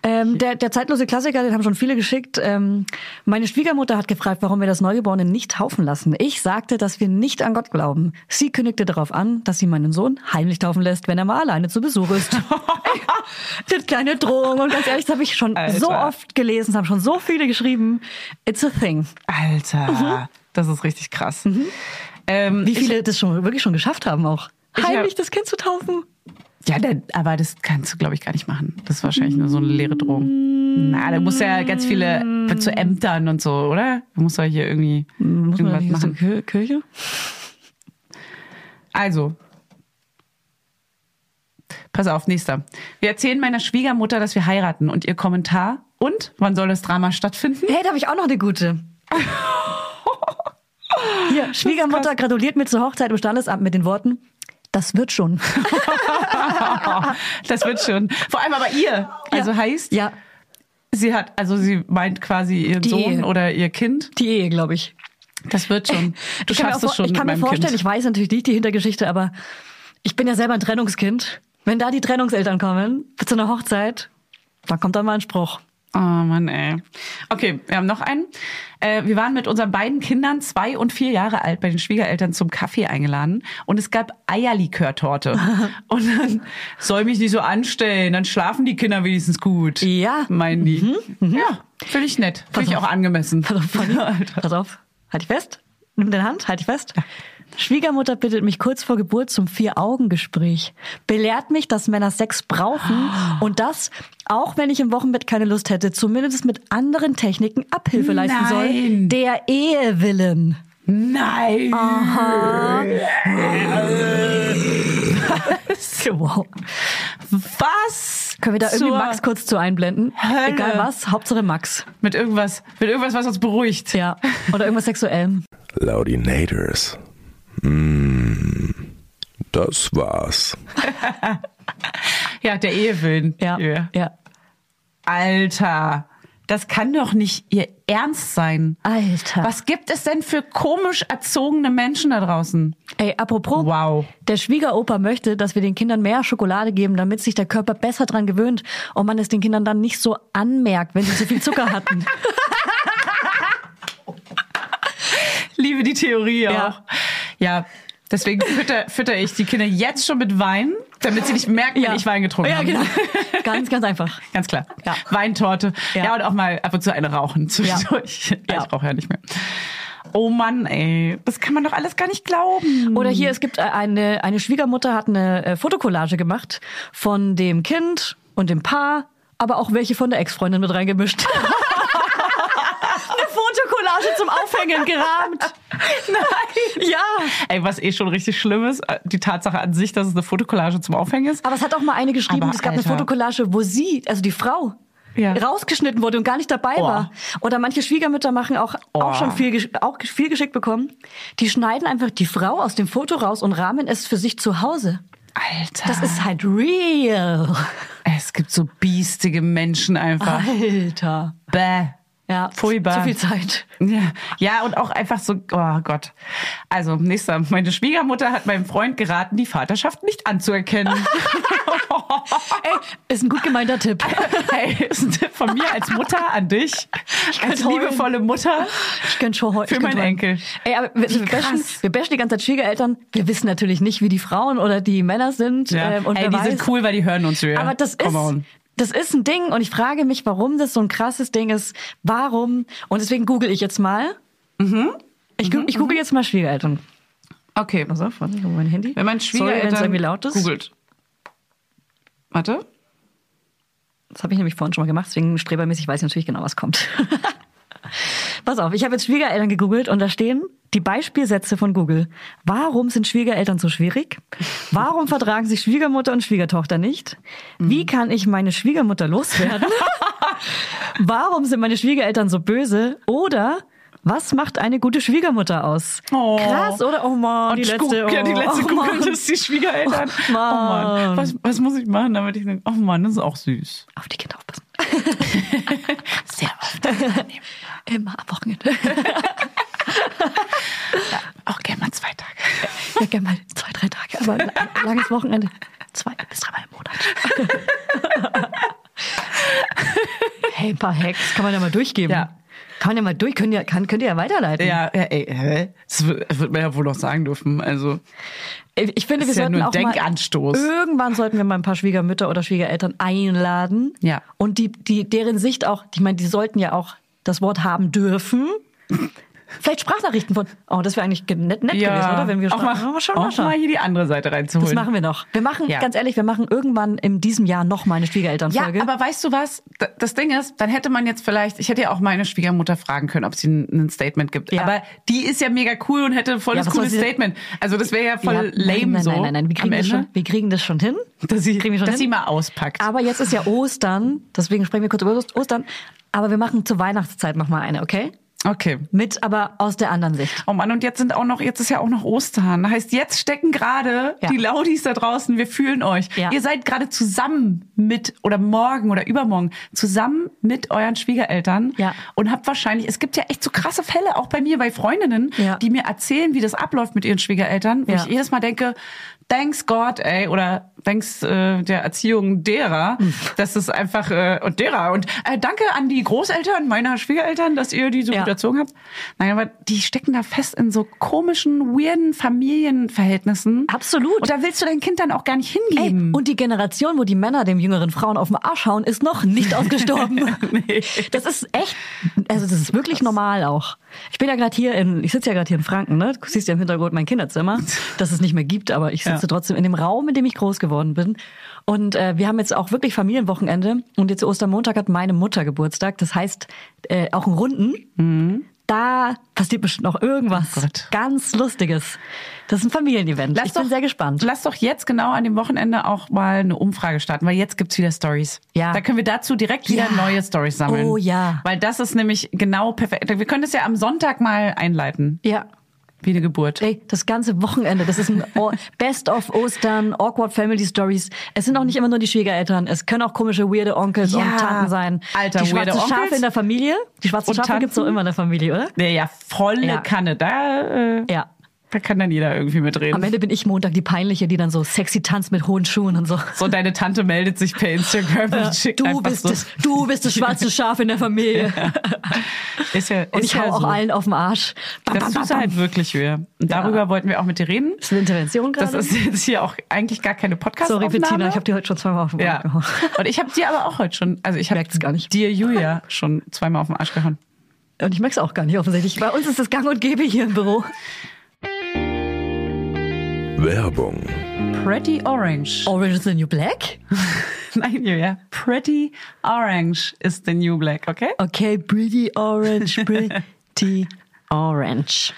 Ähm, der, der zeitlose Klassiker, den haben schon viele geschickt. Ähm, meine Schwiegermutter hat gefragt, warum wir das Neugeborene nicht taufen lassen. Ich sagte, dass wir nicht an Gott glauben. Sie kündigte darauf an, dass sie meinen Sohn heimlich taufen lässt, wenn er mal alleine zu Besuch ist. das kleine Drohung. Und ganz ehrlich, das habe ich schon Alter. so oft gelesen, es haben schon so viele geschrieben. It's a thing. Alter, das ist richtig krass. Ähm, Wie viele das schon wirklich schon geschafft haben auch. Ich Heimlich hab- das Kind zu taufen. Ja, der, aber das kannst du, glaube ich, gar nicht machen. Das ist wahrscheinlich nur so eine leere Drohung. Na, da muss ja ganz viele zu Ämtern und so, oder? Da muss er hier irgendwie Muss man irgendwas der machen. Kir- Kirche? Also, pass auf, nächster. Wir erzählen meiner Schwiegermutter, dass wir heiraten und ihr Kommentar. Und wann soll das Drama stattfinden? Hey, da habe ich auch noch eine gute. Hier, Schwiegermutter gratuliert mir zur Hochzeit im Standesamt mit den Worten, das wird schon. Das wird schon. Vor allem aber ihr. Also Ja. heißt, Ja, sie hat, also sie meint quasi ihren Die Sohn Ehe. oder ihr Kind. die Ehe, glaube ich. Das wird schon. Du ich schaffst es schon ich kann mir vorstellen, Kind. ich weiß natürlich nicht die Hintergeschichte, aber ich bin ja selber ein Trennungskind. Wenn da die Trennungseltern kommen zu einer Hochzeit, dann kommt da mal ein Spruch. Oh Mann, ey. Okay, wir haben noch einen. Äh, wir waren mit unseren beiden Kindern, zwei und vier Jahre alt, bei den Schwiegereltern zum Kaffee eingeladen und es gab Eierlikörtorte. und dann soll mich nicht so anstellen, dann schlafen die Kinder wenigstens gut. Ja. Meinen die. Mhm, Ja, finde ich nett. Finde ich auch angemessen. Pass auf. Pass auf. Halt dich fest. Nimm deine Hand, halt dich fest. Schwiegermutter bittet mich kurz vor Geburt zum Vier-Augen-Gespräch. Belehrt mich, dass Männer Sex brauchen und das, auch wenn ich im Wochenbett keine Lust hätte, zumindest mit anderen Techniken Abhilfe leisten soll. Nein. Der Ehe willen. Nein. Wow. Was? Können wir da irgendwie Max kurz zu einblenden? Hölle. Egal was, Hauptsache Max. Mit irgendwas, mit irgendwas, was uns beruhigt. Ja. Oder irgendwas sexuellem. Laudinators. Mm, das war's. Ja, der Ehewillen. Ja. Ja. Alter, das kann doch nicht ihr Ernst sein. Alter. Was gibt es denn für komisch erzogene Menschen da draußen? Ey, apropos. Wow. Der Schwiegeroper möchte, dass wir den Kindern mehr Schokolade geben, damit sich der Körper besser dran gewöhnt und man es den Kindern dann nicht so anmerkt, wenn sie zu viel Zucker hatten. Liebe die Theorie Ja. auch. Ja, deswegen fütter, fütter ich die Kinder jetzt schon mit Wein, damit sie nicht merken, wenn ich Wein getrunken ja, habe. genau. Ganz, ganz einfach. Ganz klar. Ja. Weintorte. Ja. Ja. und auch mal ab und zu eine rauchen zwischendurch. Ja. Ich rauche ja nicht mehr. Oh Mann, ey. Das kann man doch alles gar nicht glauben. Oder hier, es gibt äh, eine, eine Schwiegermutter hat eine äh, Fotokollage gemacht von dem Kind und dem Paar, aber auch welche von der Ex-Freundin mit reingemischt. Fotokollage zum Aufhängen gerahmt. Nein. Ja. Ey, was eh schon richtig schlimm ist, äh, die Tatsache an sich, dass es eine Fotokollage zum Aufhängen ist. Aber es hat auch mal eine geschrieben, Aber, es gab Alter. eine Fotokollage, wo sie, also die Frau, Ja. rausgeschnitten wurde und gar nicht dabei Oh. war. Oder manche Schwiegermütter machen auch, Oh. auch schon viel, auch viel geschickt bekommen. Die schneiden einfach die Frau aus dem Foto raus und rahmen es für sich zu Hause. Alter. Das ist halt real. es gibt so biestige Menschen einfach. Alter. Bäh. Ja, Furchtbar. Zu viel Zeit. Ja, ja, und auch einfach so, oh Gott. Also, nächster. Meine Schwiegermutter hat meinem Freund geraten, die Vaterschaft nicht anzuerkennen. Ey, ist ein gut gemeinter Tipp. hey, ist ein Tipp von mir als Mutter an dich. Als heulen. liebevolle Mutter. Ich könnte schon heute. Für meinen Enkel. Ey, aber wir, wir, bashen, wir bashen die ganze Zeit Schwiegereltern. Wir wissen natürlich nicht, wie die Frauen oder die Männer sind. Ja. Ähm, und wer die weiß, sind cool, weil die hören uns ja. Aber das ist, on. Das ist ein Ding und ich frage mich, warum das so ein krasses Ding ist. Warum? Und deswegen google ich jetzt mal. Mhm. Ich, gu- ich google jetzt mal Schwiegereltern. Okay. Auf, warte, mein Handy. Wenn mein Sorry, Schwiegereltern irgendwie laut ist. googelt. Warte. Das habe ich nämlich vorhin schon mal gemacht, deswegen strebermäßig weiß ich natürlich genau, was kommt. Pass auf, ich habe jetzt Schwiegereltern gegoogelt und da stehen die Beispielsätze von Google. Warum sind Schwiegereltern so schwierig? Warum vertragen sich Schwiegermutter und Schwiegertochter nicht? Wie kann ich meine Schwiegermutter loswerden? Warum sind meine Schwiegereltern so böse? Oder was macht eine gute Schwiegermutter aus? Oh. Krass, oder? Oh Mann, die letzte. guck, ja, die oh, letzte oh Mann. ist die Schwiegereltern. Oh Mann. Oh Mann. Was, was muss ich machen, damit ich denke, oh Mann, das ist auch süß. Auf die Kinder aufpassen. Sehr oft. Immer am Wochenende. Auch gerne mal zwei Tage. Ja, gerne mal zwei, drei Tage, aber ein langes Wochenende. Zwei bis dreimal im Monat. hey, ein paar Hacks kann man ja mal durchgeben. Ja. Kann man ja mal durch, könnt ihr, kann, könnt ihr ja weiterleiten. Ja, ja ey, hä? Das wird, man ja wohl noch sagen dürfen. Also, Ich finde, wir ist ja sollten nur ein auch mal, Denkanstoß. irgendwann sollten wir mal ein paar Schwiegermütter oder Schwiegereltern einladen. Ja. Und die, die, deren Sicht auch, ich meine, die sollten ja auch das Wort haben dürfen. Vielleicht Sprachnachrichten von, oh, das wäre eigentlich ge- nett, nett gewesen, oder? Wenn wir auch, mal, mal schauen, auch mal hier die andere Seite reinzuholen. Das machen wir noch. Wir machen, Ja. ganz ehrlich, wir machen irgendwann in diesem Jahr noch mal eine Ja, Schwiegerelternfolge. aber weißt du was? Das Ding ist, dann hätte man jetzt vielleicht, ich hätte ja auch meine Schwiegermutter fragen können, ob sie ein, Statement gibt. Ja. Aber die ist ja mega cool und hätte ein volles Ja, cooles Statement. Also das wäre ja voll Ja, lame nein, nein, so. Nein, nein, nein, wir kriegen, das schon, wir kriegen das schon hin. Dass sie, kriegen wir schon dass hin. sie mal auspackt. Aber jetzt ist ja Ostern, deswegen sprechen wir kurz über Ost- Ostern. Aber wir machen zur Weihnachtszeit noch mal eine, okay? Okay. Mit aber aus der anderen Sicht. Oh Mann, und jetzt sind auch noch, jetzt ist ja auch noch Ostern. Heißt, jetzt stecken gerade Ja. die Laudis da draußen, wir fühlen euch. Ja. Ihr seid gerade zusammen mit, oder morgen oder übermorgen, zusammen mit euren Schwiegereltern. Ja. Und habt wahrscheinlich, es gibt ja echt so krasse Fälle, auch bei mir, bei Freundinnen, Ja. die mir erzählen, wie das abläuft mit ihren Schwiegereltern, wo ich jedes Mal denke, thanks God, ey, oder thanks äh, der Erziehung derer, dass es einfach äh, und derer und äh, danke an die Großeltern meiner Schwiegereltern, dass ihr die so Ja. gut erzogen habt. Nein, aber die stecken da fest in so komischen, weirden Familienverhältnissen. Absolut. Und da willst du dein Kind dann auch gar nicht Ey, hingeben. und die Generation, wo die Männer dem jüngeren Frauen auf den Arsch hauen, ist noch nicht ausgestorben. Das ist echt, also das ist wirklich normal auch. Ich bin ja gerade hier in, ich sitze ja gerade hier in Franken, ne? Du siehst ja im Hintergrund mein Kinderzimmer, das es nicht mehr gibt, aber ich sitze Ja. trotzdem in dem Raum, in dem ich groß geworden bin. Und äh, wir haben jetzt auch wirklich Familienwochenende und jetzt Ostermontag hat meine Mutter Geburtstag. Das heißt, äh, auch einen Runden. Da passiert bestimmt noch irgendwas Oh ganz Lustiges. Das ist ein Familienevent. ich bin sehr gespannt. Lass doch jetzt genau an dem Wochenende auch mal eine Umfrage starten, weil jetzt gibt's wieder Stories. Ja. Da können wir dazu direkt wieder Ja. neue Stories sammeln. Oh ja. Weil das ist nämlich genau perfekt. Wir können das ja am Sonntag mal einleiten. Ja. Wie eine Geburt. Ey, das ganze Wochenende, das ist ein Best of Ostern, Awkward Family Stories. Es sind auch nicht immer nur die Schwiegereltern, es können auch komische, weirde Onkels Ja. und Tanten sein. Alter, die schwarze weirde Schafe Onkels. in der Familie, die schwarzen Und Schafe gibt's doch Tanten. immer in der Familie, oder? Ja, ja, volle Ja. Kanne. Da, äh, Ja. Da kann dann jeder irgendwie mitreden. Am Ende bin ich Montag die Peinliche, die dann so sexy tanzt mit hohen Schuhen und so. so, deine Tante meldet sich per Instagram und schickt Du bist, so. das, du bist das schwarze Schaf in der Familie. Ist ja, Und ist ich ja hau auch so. allen auf den Arsch. Bam, Das bam, bam, halt wirklich weh. Und darüber wollten wir auch mit dir reden. Ist eine Intervention Das gerade? ist jetzt hier auch eigentlich gar keine podcast Sorry, Bettina, ich habe dir heute schon zweimal auf den Arsch Ja. gehauen. Und ich habe dir aber auch heute schon, also ich habe Merkt's gar nicht. dir Julia schon zweimal auf den Arsch gehauen. Und ich merk's auch gar nicht offensichtlich. Bei uns ist das gang und gäbe hier im Büro. Werbung. Pretty Orange. Orange is the new black? Nein, Julia. Pretty Orange is the new black, okay? Okay, pretty orange, pretty orange.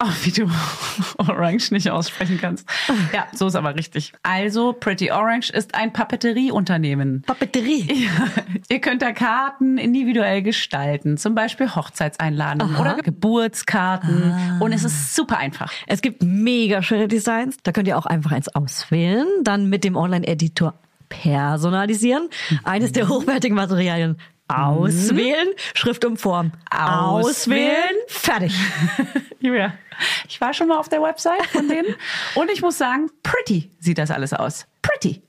Oh, wie du Orange nicht aussprechen kannst. Ja, so ist aber richtig. Also, Pretty Orange ist ein Papeterieunternehmen. Papeterie. Ja, ihr könnt da Karten individuell gestalten, zum Beispiel Hochzeitseinladungen oder Geburtskarten. Und es ist super einfach. Es gibt mega schöne Designs. Da könnt ihr auch einfach eins auswählen. Dann mit dem Online-Editor personalisieren. Eines der hochwertigen Materialien auswählen. Schriftumform auswählen. Auswählen. Fertig. Julia, ich war schon mal auf der Website von denen und ich muss sagen, pretty sieht das alles aus. Pretty.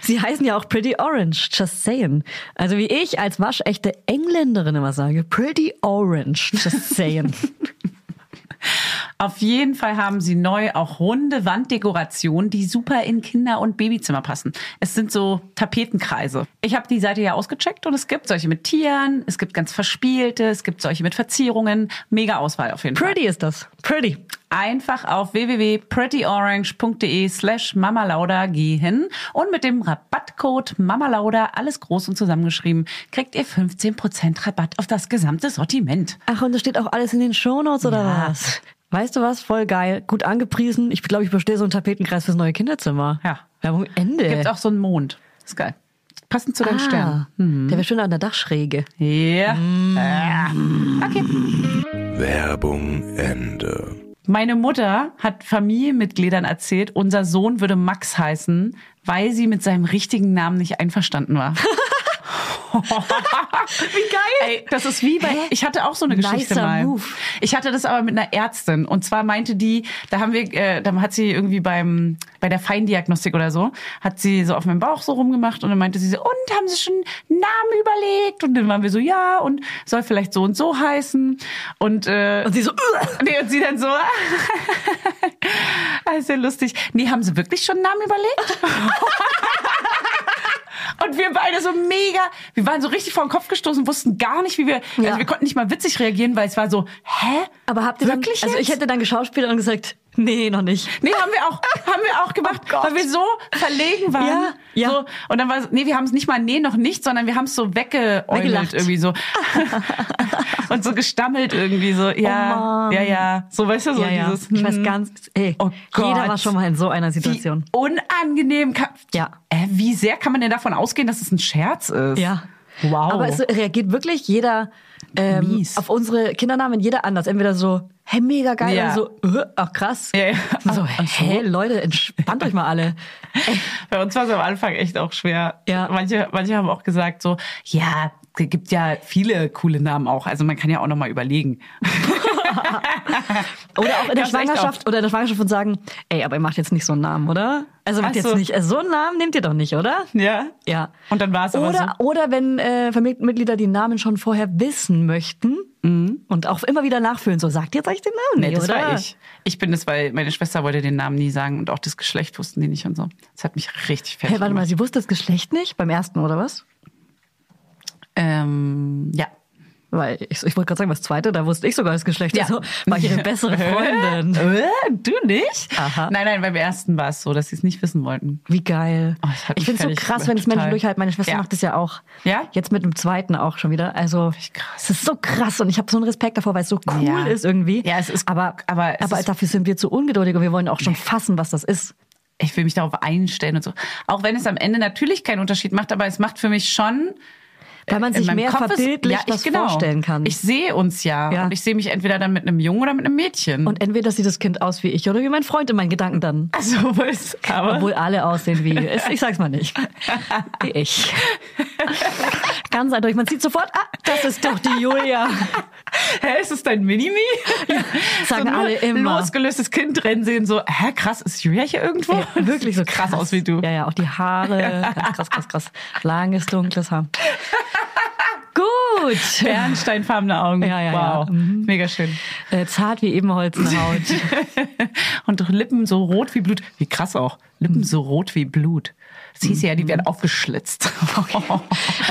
Sie heißen ja auch Pretty Orange, just saying. Also wie ich als waschechte Engländerin immer sage, Pretty Orange, just saying. Auf jeden Fall haben sie neu auch runde Wanddekorationen, die super in Kinder- und Babyzimmer passen. Es sind so Tapetenkreise. Ich habe die Seite ja ausgecheckt und es gibt solche mit Tieren, es gibt ganz verspielte, es gibt solche mit Verzierungen. Mega Auswahl auf jeden Fall. Pretty ist das. Pretty. Einfach auf www.prettyorange.de slash mamalauda gehen und mit dem Rabattcode mamalauda, alles groß und zusammengeschrieben, kriegt ihr 15% Rabatt auf das gesamte Sortiment. Ach, und das steht auch alles in den Shownotes oder Ja. was? Weißt du was? Voll geil. Gut angepriesen. Ich glaube, ich bestehe so einen Tapetenkreis fürs neue Kinderzimmer. Ja. Werbung Ende. Gibt auch so einen Mond. Ist geil. Passend zu deinen Sternen. ah, Der wäre schön an der Dachschräge. Ja. Äh. Okay. Werbung Ende. Meine Mutter hat Familienmitgliedern erzählt, unser Sohn würde Max heißen, weil sie mit seinem richtigen Namen nicht einverstanden war. Wie geil! Ey, das ist wie bei, Hä? ich hatte auch so eine Geschichte Nicer mal. move. Ich hatte das aber mit einer Ärztin und zwar meinte die, da haben wir, äh, da hat sie irgendwie beim, bei der Feindiagnostik oder so, hat sie so auf meinem Bauch so rumgemacht und dann meinte sie so, und haben Sie schon einen Namen überlegt? Und dann waren wir so, ja, und soll vielleicht so und so heißen und, äh, Und sie so. Nee, und sie dann so, ah, ist ja lustig. Nee, haben sie wirklich schon einen Namen überlegt? Und wir beide so mega, wir waren so richtig vor den Kopf gestoßen, wussten gar nicht, wie wir, Ja. also wir konnten nicht mal witzig reagieren, weil es war so, hä? aber habt ihr dann, Wirklich also ich hätte dann geschauspielert und gesagt, nee, noch nicht. Nee, haben wir auch, haben wir auch gemacht, Oh weil wir so verlegen waren. Ja, ja. So, und dann war es, nee, wir haben es nicht mal, nee, noch nicht, sondern wir haben es so weggeäumelt Weggelacht. irgendwie so. und so gestammelt irgendwie so, ja, Oh ja, ja. So, weißt du, so ja, ja. dieses, ich weiß hm. ganz, ey, Oh jeder Gott. war schon mal in so einer Wie Situation. unangenehm. Kann, Ja. Äh, wie sehr kann man denn davon ausgehen, dass es ein Scherz ist? Ja. Wow. Aber es reagiert wirklich jeder ähm, auf unsere Kindernamen, jeder anders. Entweder so, hey, mega geil, Ja. oder so, äh, ach krass. Ja, ja. So, Ach so. hä, Leute, entspannt euch mal alle. Bei uns war es am Anfang echt auch schwer. Ja. Manche, manche haben auch gesagt so, ja, es gibt ja viele coole Namen auch. Also man kann ja auch noch mal überlegen. Oder auch in der Schwangerschaft oder in der Schwangerschaft und sagen, ey, aber ihr macht jetzt nicht so einen Namen, oder? Also macht Ach jetzt so. nicht, also so einen Namen nehmt ihr doch nicht, oder? Ja. Ja. Und dann war es aber Oder, oder wenn äh, Familienmitglieder die Namen schon vorher wissen möchten und auch immer wieder nachfüllen, so sagt jetzt euch den Namen Mhm. Nee, nicht, das oder? war ich. Ich bin das, weil meine Schwester wollte den Namen nie sagen und auch das Geschlecht wussten die nicht und so. Das hat mich richtig fertig Hey, warte mal, gemacht. sie wusste das Geschlecht nicht beim ersten, oder was? Ähm, ja. Weil ich, ich wollte gerade sagen, das zweite, da wusste ich sogar das Geschlecht. Ja. Also war ich ihre bessere Freundin. Du nicht? Aha. Nein, nein, beim ersten war es so, dass sie es nicht wissen wollten. Wie geil. Oh, ich finde es so krass, wenn es Menschen durchhalten. Meine Schwester Ja. macht das ja auch. Ja? Jetzt mit dem zweiten auch schon wieder. Also es ist so krass und ich habe so einen Respekt davor, weil es so cool Ja. ist irgendwie. Ja, es ist- Aber, aber aber ist- dafür sind wir zu ungeduldig und wir wollen auch schon fassen, was das ist. Ich will mich darauf einstellen und so. Auch wenn es am Ende natürlich keinen Unterschied macht, aber es macht für mich schon. Weil man in sich mehr Kopf verbildlicht ja, ich, genau. vorstellen kann. Ich sehe uns ja. Ja. Und ich sehe mich entweder dann mit einem Jungen oder mit einem Mädchen. und entweder sieht das Kind aus wie ich oder wie mein Freund in meinen Gedanken dann. also, was, aber Obwohl alle aussehen wie, ich, ich sag's mal nicht, wie ich. Ganz eindeutig, man sieht sofort, ah, das ist doch die Julia. hä, ist es dein Minimi? sagen so alle immer. Losgelöstes Kind rennen sehen, so, hä, krass, ist Julia hier irgendwo? Ja, wirklich so krass, aus wie du. Ja, ja, auch die Haare. Ganz krass, krass, krass. Langes, dunkles Haar. Gut. Bernsteinfarbene Augen. Ja, ja, ja. wow. Mhm. Mega schön. Äh, zart wie Ebenholzenhaut. Und doch Lippen so rot wie Blut. Wie krass auch. Lippen Mhm. so rot wie Blut. Das hieß ja, die werden aufgeschlitzt.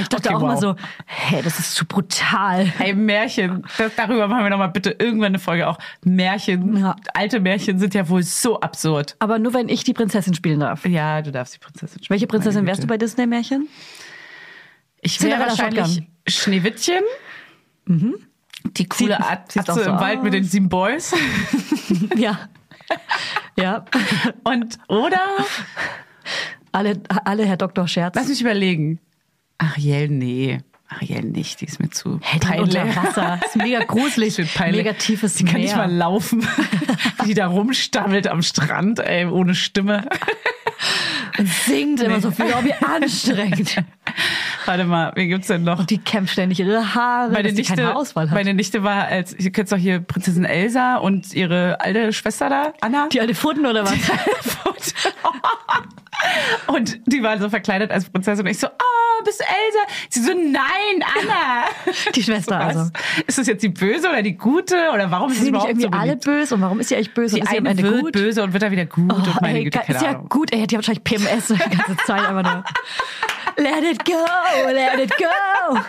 Ich dachte auch mal so, hä, das ist zu brutal. Hey, Märchen, das, darüber machen wir nochmal bitte irgendwann eine Folge auch. Märchen, Ja. alte Märchen sind ja wohl so absurd. Aber nur wenn ich die Prinzessin spielen darf. Ja, du darfst die Prinzessin spielen. Welche Prinzessin wärst du bei Disney-Märchen? Ich wäre wahrscheinlich Shotgun. Schneewittchen. Die coole Sieht- Art sieht auch Atze so im Wald mit aus. den sieben Boys. Ja. Ja. Und, oder? Alle, alle Herr Dr. Scherz. Lass mich überlegen. Ariel, nee. Ariel nicht, die ist mir zu Hey, die unter Wasser. Ist mega gruselig. Ist peinlich. Mega tiefes Die kann Meer. nicht mal laufen. Wie die da rumstammelt am Strand, ey, ohne Stimme. Und singt immer so viel. Oh, wie anstrengend. Warte mal, wen gibt's denn noch? Die kämpft ständig ihre Haare, Meine dass die keine Nichte, Auswahl hat. meine Nichte war als, ihr kennt doch hier Prinzessin Elsa und ihre alte Schwester da, Anna. die alte Pfoten oder was? Und die war so verkleidet als Prinzessin. Und ich so, oh, bist du Elsa? Sie so, nein, Anna. Die Schwester Was? also. Ist das jetzt die Böse oder die Gute? Oder warum ist nicht überhaupt irgendwie so alle böse? Und warum ist sie echt böse? Die und ist sie am eine Ende wird gut? böse und wird dann wieder gut. und Oh, meine ey, Güte, ist keine ja Ahnung. gut. Ey, die hat wahrscheinlich PMS die ganze Zeit einfach nur. Let it go, let it go.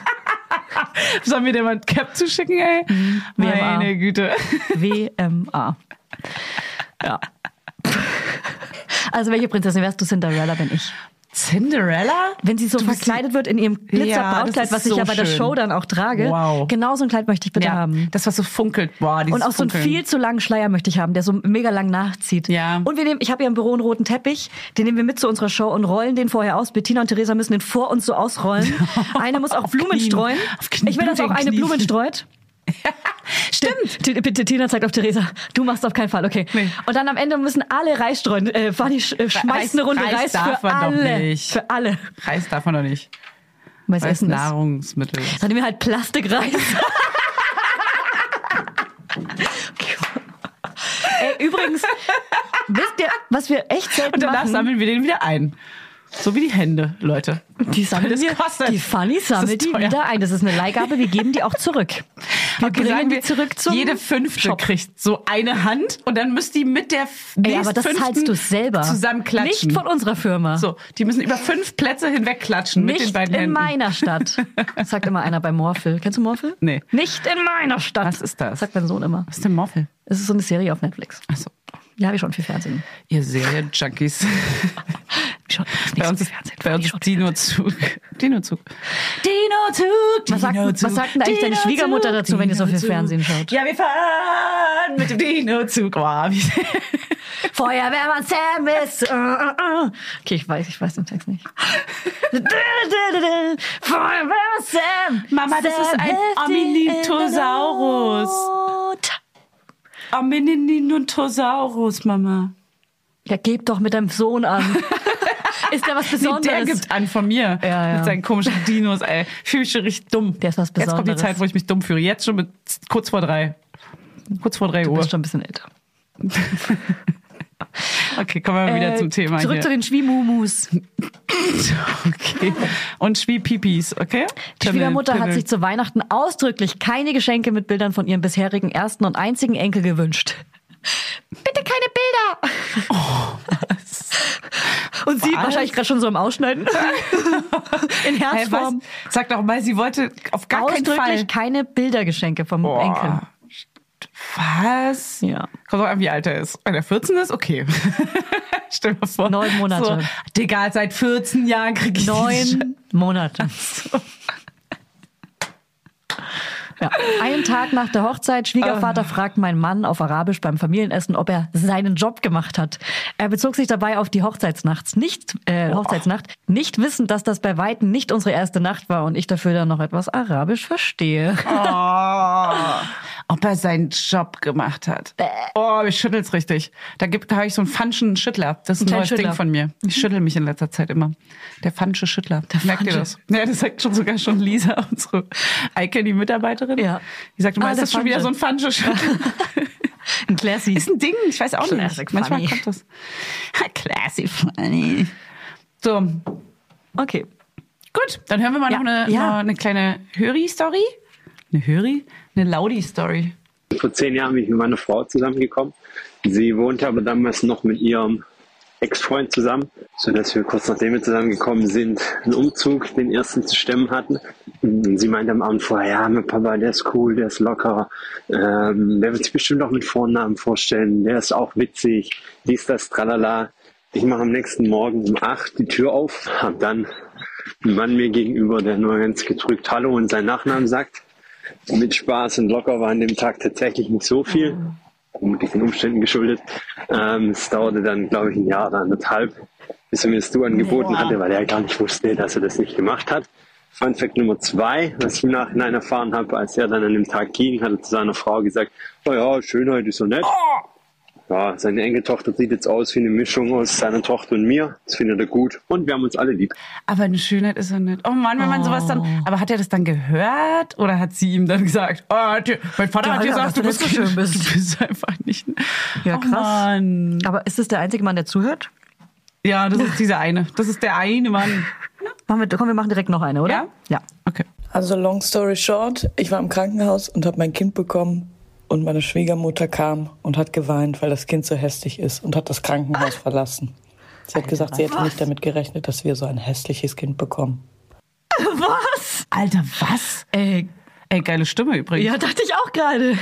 Sollen wir dir mal ein Cap zuschicken, ey? WMA. Meine Güte. WMA. Ja. Also welche Prinzessin wärst du? Cinderella bin ich. Cinderella? Wenn sie so Du verkleidet wird in ihrem Ja, Glitzerbrautkleid, ist was ich so ja bei der schön. Show dann auch trage. Wow. Genau so ein Kleid möchte ich bitte ja, haben. das, was so funkelt. Boah, Und auch so einen viel zu langen Schleier möchte ich haben, der so mega lang nachzieht. Ja. Und wir nehmen, ich habe ja im Büro einen roten Teppich, den nehmen wir mit zu unserer Show und rollen den vorher aus. Bettina und Theresa müssen den vor uns so ausrollen. Eine muss auch Blumen Knien. streuen. Ich will, dass auch eine. Blumen streut. Stimmt. Bitte, Tina zeigt auf Theresa. Du machst auf keinen Fall, okay. Nee. Und dann am Ende müssen alle Reis streuen. Äh, Fanny sch äh, schmeißt eine Runde Reis Reis, darf für man doch alle. nicht. Für alle. Reis darf man doch nicht. Weil es Essen ist. Nahrungsmittel ist. Dann nehmen wir halt Plastikreis. Ey, übrigens, wisst ihr, was wir echt selten Und danach machen? sammeln wir den wieder ein. So wie die Hände, Leute. Die sammeln das wir, kostet. die Fanny Das sammelt die wieder ein. Das ist eine Leihgabe, wir geben die auch zurück. Wir Okay, bringen sagen die wir, zurück zum Jede fünfte Shop. kriegt so eine Hand und dann müsst die mit der Ey, aber das zahlst du selber. zusammenklatschen. Nicht von unserer Firma. So, die müssen über fünf Plätze hinweg klatschen mit Nicht den beiden in Händen. meiner Stadt. Sagt immer einer bei Morphel. Kennst du Morphel? Nee. Nicht in meiner Stadt. Was ist das? Sagt mein Sohn immer. Was ist denn Morphel? Es ist so eine Serie auf Netflix. Achso, Ja, habe ich schon viel Fernsehen. ihr Serien-Junkies. Schon bei uns, bei uns ist Dino-Zug. Dino-Zug. Dino-Zug. Was sagt, was sagt denn eigentlich deine Schwiegermutter dazu, wenn ihr so viel. Fernsehen schaut? Ja, wir fahren mit dem Dino-Zug. Oh, Feuerwehrmann Sam ist. äh, äh, äh. Okay, ich weiß, ich weiß den Text nicht. Feuerwehrmann Sam. Mama, das ist ein hilft Amininitosaurus, Mama. Ja, geb doch mit deinem Sohn an. ist der was Nee, Besonderes? der gibt an von mir. Ja, ja. Mit seinen komischen Dinos, ey. Fühle mich schon richtig dumm. Der ist was Jetzt kommt die Besonderes. Zeit, wo ich mich dumm fühle. Jetzt schon mit kurz vor drei. Kurz vor drei Du Uhr. bist schon ein bisschen älter. Okay, kommen wir mal wieder Äh, zum Thema Zurück hier. zu den Schwiemumus. Okay. Und Schwie-Pipis, okay? Die Schwiegermutter hat sich zu Weihnachten ausdrücklich keine Geschenke mit Bildern von ihrem bisherigen ersten und einzigen Enkel gewünscht. Bitte keine Bilder! und sie Was? wahrscheinlich gerade schon so im Ausschneiden. In Hey, was? Herzform. Sag doch mal, sie wollte auf gar keinen Fall. keine Bildergeschenke vom Boah. Enkel. Was? Ja. Kommt doch an, wie alt er ist. Wenn er 14 ist, okay. Stell dir vor. Neun Monate. So, Digga, seit 14 Jahren krieg ich Neun Monate. Ja. Einen Tag nach der Hochzeit, Schwiegervater fragt meinen Mann auf Arabisch beim Familienessen, ob er seinen Job gemacht hat. Er bezog sich dabei auf die Hochzeitsnacht, nicht, äh, Hochzeitsnacht, nicht wissend, dass das bei Weitem nicht unsere erste Nacht war und ich dafür dann noch etwas Arabisch verstehe. Oh, ob er seinen Job gemacht hat. Oh, ich schüttel's richtig. Da gibt, da habe ich so einen fanschen Schüttler. Das ist ein Kleinen neues Schüttler. Ding von mir. Ich schüttel mich in letzter Zeit immer. Der fansche Schüttler. Merkt ihr Fansche. das? Ja, das sagt schon sogar schon Lisa, unsere Eike, die Mitarbeiterin. Ja. Die sagt immer, Ah, ist der das schon wieder so ein Fansche. Schüttler? Ein Classy. Ist ein Ding, ich weiß auch Classic nicht. Manchmal funny. kommt das. Classy funny. So, Okay. gut, dann hören wir mal Ja, noch, eine, ja. noch eine kleine Höri-Story. Eine Höri? Eine Laudi-Story. Vor zehn Jahren bin ich mit meiner Frau zusammengekommen. Sie wohnte aber damals noch mit ihrem Ex-Freund zusammen, sodass wir kurz nachdem wir zusammengekommen sind, einen Umzug, den ersten zu stemmen hatten. Und sie meinte am Abend vorher, ja, mein Papa, der ist cool, der ist locker, ähm, der wird sich bestimmt auch mit Vornamen vorstellen, der ist auch witzig, dies, das, tralala. Ich mache am nächsten Morgen um acht die Tür auf, hab dann einen Mann mir gegenüber, der nur ganz gedrückt Hallo und seinen Nachnamen sagt mit Spaß und locker war an dem Tag tatsächlich nicht so viel, vermutlich den Umständen geschuldet. Ähm, es dauerte dann, glaube ich, ein Jahr oder anderthalb, bis er mir das Du angeboten hatte, weil er gar nicht wusste, dass er das nicht gemacht hat. Fun Fact Nummer zwei, was ich im Nachhinein erfahren habe, als er dann an dem Tag ging, hat er zu seiner Frau gesagt, oh ja, Schönheit ist so nett. Ja, seine Enkeltochter sieht jetzt aus wie eine Mischung aus seiner Tochter und mir. Das findet er gut. Und wir haben uns alle lieb. Aber eine Schönheit ist er nicht. Oh Mann, wenn man sowas dann. Aber hat er das dann gehört oder hat sie ihm dann gesagt, oh, die- mein Vater Ja, hat ja, gesagt, dass du du bist, nicht so schön bist. Du bist einfach nicht. Ja, Oh krass. Mann. Aber ist das der einzige Mann, der zuhört? Ja, das ist dieser eine. Das ist der eine Mann. Machen wir, komm, wir machen direkt noch eine, oder? Ja? Ja. Okay. Also long story short, ich war im Krankenhaus und habe mein Kind bekommen und meine Schwiegermutter kam und hat geweint, weil das Kind so hässlich ist und hat das Krankenhaus verlassen. Sie hat gesagt, sie hätte nicht damit gerechnet, dass wir so ein hässliches Kind bekommen. Was? Alter, was? Äh, Ey, geile Stimme übrigens. ja, dachte ich auch gerade.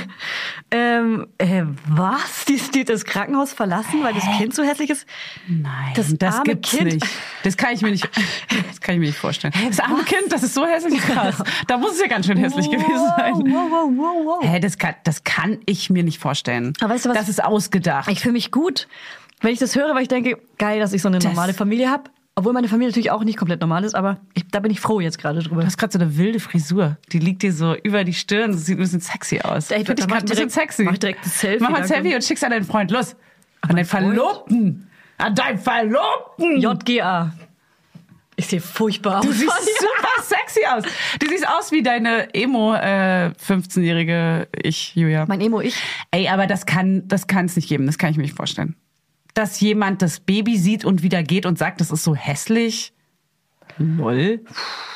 Ähm, äh, was? Die, die das Krankenhaus verlassen, weil das Kind so hässlich ist? Nein, Das das, arme gibt's Kind. nicht. Das kann ich mir nicht, das kann ich mir nicht vorstellen. Das arme Kind, das ist so hässlich krass. Da muss es ja ganz schön hässlich gewesen sein. Wow, wow, wow, wow. Hä, das kann, das kann ich mir nicht vorstellen. Aber weißt du was? Das ist ausgedacht. Ich fühle mich gut, wenn ich das höre, weil ich denke, geil, dass ich so eine Das- normale Familie habe. Obwohl meine Familie natürlich auch nicht komplett normal ist, aber ich, da bin ich froh jetzt gerade drüber. Du hast gerade so eine wilde Frisur. Die liegt dir so über die Stirn. Das sieht ein bisschen sexy aus. Da ich mach gerade ein bisschen direkt- sexy. mach direkt ein Selfie, Mach mal ein. Selfie und schick's an deinen Freund. Los. An deinen? Verlobten. An deinen Verlobten. JGA. Ich sehe furchtbar aus. Du siehst super sexy aus. Du siehst aus wie deine Emo äh, 15-jährige Ich, Julia. Mein Emo-Ich. Ey, aber das kann das kann es nicht geben. Das kann ich mir nicht vorstellen. Dass jemand das Baby sieht und wieder geht und sagt, das ist so hässlich. Lol.